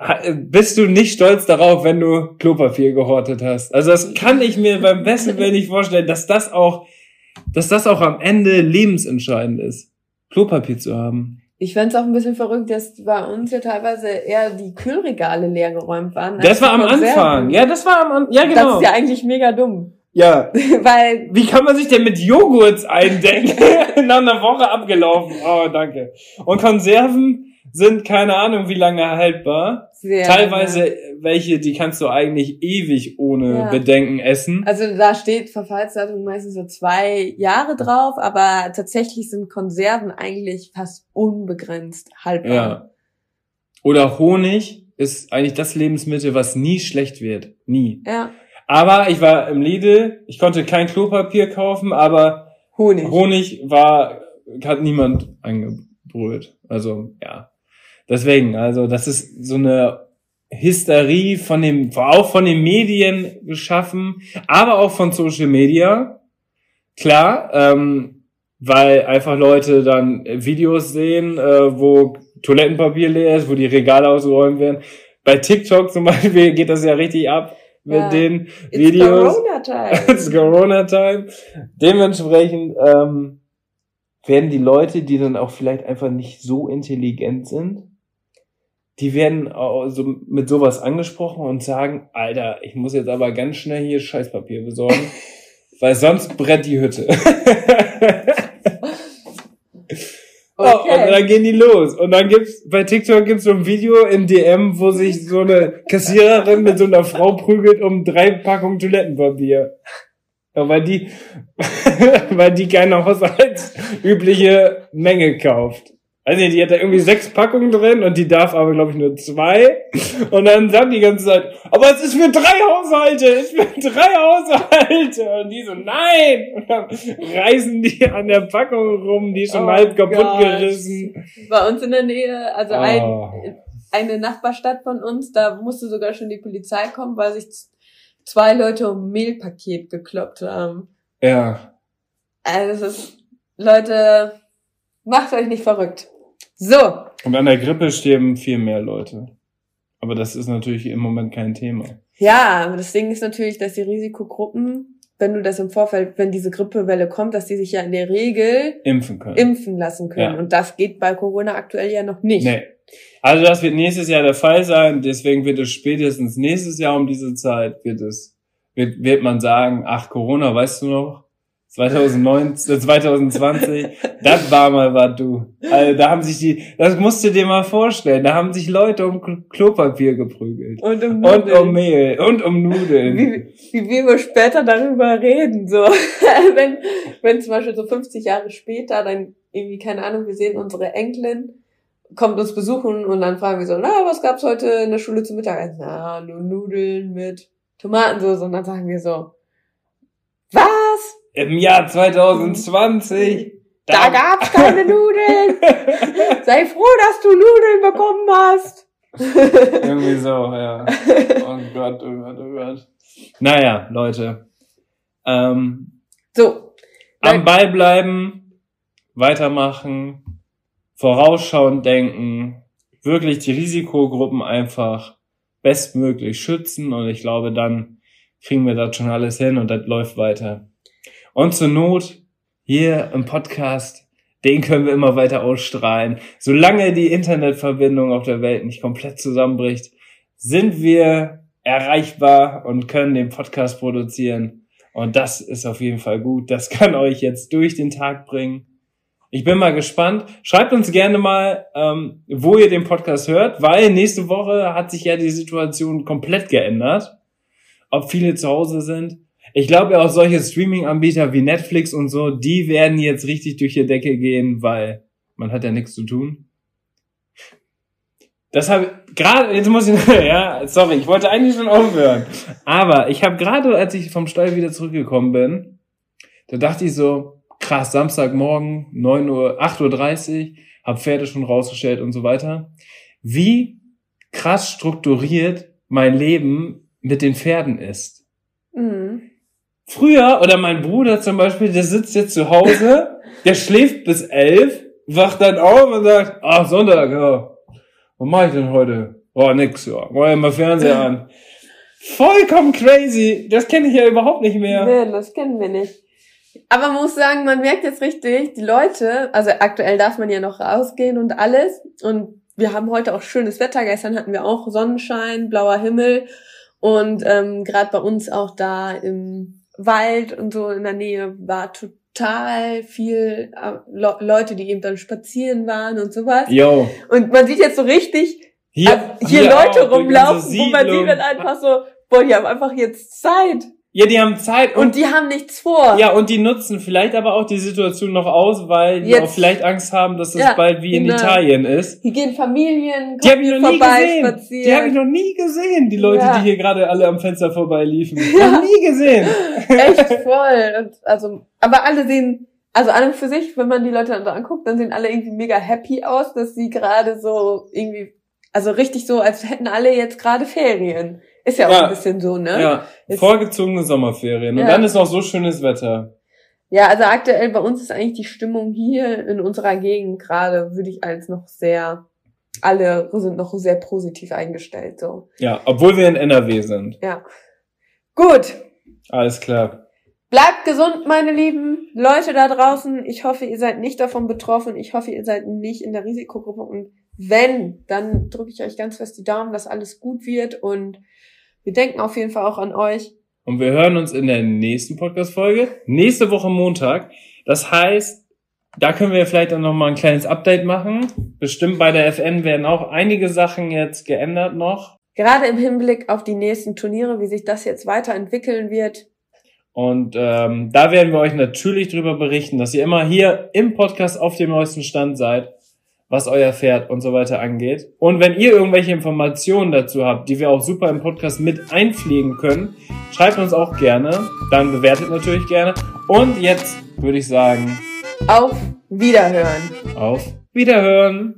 bist du nicht stolz darauf, wenn du Klopapier gehortet hast. Also das kann ich mir beim besten Willen nicht vorstellen, dass das auch, dass das auch am Ende lebensentscheidend ist, Klopapier zu haben. Ich fand's auch ein bisschen verrückt, dass bei uns ja teilweise eher die Kühlregale leer geräumt waren. Das war am Konserven. Anfang. Ja, das war am Anfang. Ja, Das genau. ist ja eigentlich mega dumm. Ja. [laughs] Weil, Wie kann man sich denn mit Joghurts eindecken? [laughs] [laughs] Nach einer Woche abgelaufen. Oh, danke. Und Konserven sind keine Ahnung wie lange haltbar. sehr Teilweise welche, die kannst du eigentlich ewig ohne Ja. Bedenken essen. Also da steht Verfallsdatum meistens so zwei Jahre drauf, aber tatsächlich sind Konserven eigentlich fast unbegrenzt haltbar. Ja. Oder Honig ist eigentlich das Lebensmittel, was nie schlecht wird. Nie. Ja. Aber ich war im Lidl, ich konnte kein Klopapier kaufen, aber Honig. Honig war, hat niemand angebrüht. Also, ja. Deswegen, also, das ist so eine Hysterie von dem, auch von den Medien geschaffen, aber auch von Social Media. Klar, ähm, weil einfach Leute dann Videos sehen, äh, wo Toilettenpapier leer ist, wo die Regale ausgeräumt werden. Bei TikTok zum [laughs] Beispiel geht das ja richtig ab mit Ja. den It's Videos. Corona-Time. [laughs] It's Corona-Time. Dementsprechend ähm, werden die Leute, die dann auch vielleicht einfach nicht so intelligent sind, die werden auch so mit sowas angesprochen und sagen, Alter, ich muss jetzt aber ganz schnell hier Scheißpapier besorgen, [laughs] weil sonst brennt die Hütte. [laughs] Oh, und Okay. dann gehen die los. Und dann gibt's, bei TikTok gibt's so ein Video im DM, wo sich so eine Kassiererin mit so einer Frau prügelt um drei Packungen Toilettenpapier. Ja, weil die, [laughs] weil die keine haushaltsübliche Menge kauft. Weiß nicht, die hat da irgendwie sechs Packungen drin und die darf aber, glaube ich, nur zwei. Und dann sagt die ganze Zeit, aber es ist für drei Haushalte, es ist für drei Haushalte. Und die so, nein! Und dann reißen die an der Packung rum, die ist schon oh halb kaputt Gott. gerissen. Bei uns in der Nähe, also oh. ein, eine Nachbarstadt von uns, da musste sogar schon die Polizei kommen, weil sich zwei Leute um Mehlpaket gekloppt haben. Ja. Also das ist, Leute, macht euch nicht verrückt. So. Und an der Grippe sterben viel mehr Leute. Aber das ist natürlich im Moment kein Thema. Ja, aber das Ding ist natürlich, dass die Risikogruppen, wenn du das im Vorfeld, wenn diese Grippewelle kommt, dass die sich ja in der Regel impfen können. Impfen lassen können. Ja. Und das geht bei Corona aktuell ja noch nicht. Nee. Also das wird nächstes Jahr der Fall sein. Deswegen wird es spätestens nächstes Jahr um diese Zeit wird es, wird, wird man sagen, ach Corona, weißt du noch? 2019, 2020, äh, [laughs] das war mal was, du. Also, da haben sich die, das musst du dir mal vorstellen, da haben sich Leute um Klopapier geprügelt. Und um Nudeln. Und um Mehl. Und um Nudeln. Wie, wie wir später darüber reden, so. [laughs] wenn, wenn zum Beispiel so 50 Jahre später dann irgendwie, keine Ahnung, wir sehen unsere Enkelin, kommt uns besuchen und dann fragen wir so, na, was gab's heute in der Schule zum Mittagessen? Na, nur Nudeln mit Tomatensauce. Und dann sagen wir so, was? Im Jahr 2020. Da, da gab's [laughs] keine Nudeln. Sei froh, dass du Nudeln bekommen hast. Irgendwie so, ja. Oh Gott, oh Gott, oh Gott. Naja, Leute. Ähm, so. Am Ball bleiben, weitermachen, vorausschauend denken, wirklich die Risikogruppen einfach bestmöglich schützen und ich glaube, dann kriegen wir das schon alles hin und das läuft weiter. Und zur Not, hier im Podcast, den können wir immer weiter ausstrahlen. Solange die Internetverbindung auf der Welt nicht komplett zusammenbricht, sind wir erreichbar und können den Podcast produzieren. Und das ist auf jeden Fall gut. Das kann euch jetzt durch den Tag bringen. Ich bin mal gespannt. Schreibt uns gerne mal, ähm, wo ihr den Podcast hört, weil nächste Woche hat sich ja die Situation komplett geändert. Ob viele zu Hause sind. Ich glaube ja auch solche Streaming-Anbieter wie Netflix und so, die werden jetzt richtig durch die Decke gehen, weil man hat ja nichts zu tun. Das habe gerade, jetzt muss ich, [laughs] ja, sorry, ich wollte eigentlich schon aufhören. Aber ich habe gerade, als ich vom Steuer wieder zurückgekommen bin, da dachte ich so, krass, Samstagmorgen, 9 Uhr, 8.30 Uhr, hab Pferde schon rausgestellt und so weiter. Wie krass strukturiert mein Leben mit den Pferden ist. Mhm. Früher, oder mein Bruder zum Beispiel, der sitzt jetzt zu Hause, der schläft bis elf, wacht dann auf und sagt, ach, Sonntag, ja, was mache ich denn heute? Oh, nix, ja, mach ja mal Fernseher an. Vollkommen crazy, das kenne ich ja überhaupt nicht mehr. Nee, das kennen wir nicht. Aber man muss sagen, man merkt jetzt richtig, die Leute, also aktuell darf man ja noch rausgehen und alles. Und wir haben heute auch schönes Wetter. Gestern hatten wir auch Sonnenschein, blauer Himmel. Und ähm, gerade bei uns auch da im Wald und so in der Nähe war total viel äh, Le Leute, die eben dann spazieren waren und sowas. Yo. Und man sieht jetzt so richtig hier, äh, hier, hier Leute rumlaufen, wo man sieht dann einfach so, boah, die haben einfach jetzt Zeit. Ja, die haben Zeit. Und, und, die haben nichts vor. Ja, und die nutzen vielleicht aber auch die Situation noch aus, weil die Jetzt, auch vielleicht Angst haben, dass das ja, bald wie genau. in Italien ist. Hier gehen Familien, die habe ich noch nie gesehen. Spazieren. Die habe ich noch nie gesehen, die Leute, ja. die hier gerade alle am Fenster vorbeiliefen. Ja. Noch nie gesehen. [laughs] Echt voll. Und also, aber alle sehen, also alle für sich, wenn man die Leute dann so anguckt, dann sehen alle irgendwie mega happy aus, dass sie gerade so irgendwie, also richtig so, als hätten alle jetzt gerade Ferien. Ist ja auch ja, ein bisschen so, ne? Ja, ist, vorgezogene Sommerferien. Ja. Und dann ist noch so schönes Wetter. Ja, also aktuell bei uns ist eigentlich die Stimmung hier in unserer Gegend gerade, würde ich als noch sehr, alle sind noch sehr positiv eingestellt, so. Ja, obwohl wir in NRW sind. Ja. Gut. Alles klar. Bleibt gesund, meine lieben Leute da draußen. Ich hoffe, ihr seid nicht davon betroffen. Ich hoffe, ihr seid nicht in der Risikogruppe. Und wenn, dann drücke ich euch ganz fest die Daumen, dass alles gut wird und wir denken auf jeden Fall auch an euch. Und wir hören uns in der nächsten Podcast-Folge, nächste Woche Montag. Das heißt, da können wir vielleicht dann nochmal ein kleines Update machen. Bestimmt bei der FN werden auch einige Sachen jetzt geändert noch. Gerade im Hinblick auf die nächsten Turniere, wie sich das jetzt weiterentwickeln wird. Und ähm, da werden wir euch natürlich drüber berichten, dass ihr immer hier im Podcast auf dem neuesten Stand seid. Was euer Pferd und so weiter angeht. Und wenn ihr irgendwelche Informationen dazu habt, die wir auch super im Podcast mit einpflegen können, schreibt uns auch gerne. Dann bewertet natürlich gerne. Und jetzt würde ich sagen, auf Wiederhören. Auf Wiederhören.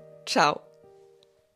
Ciao.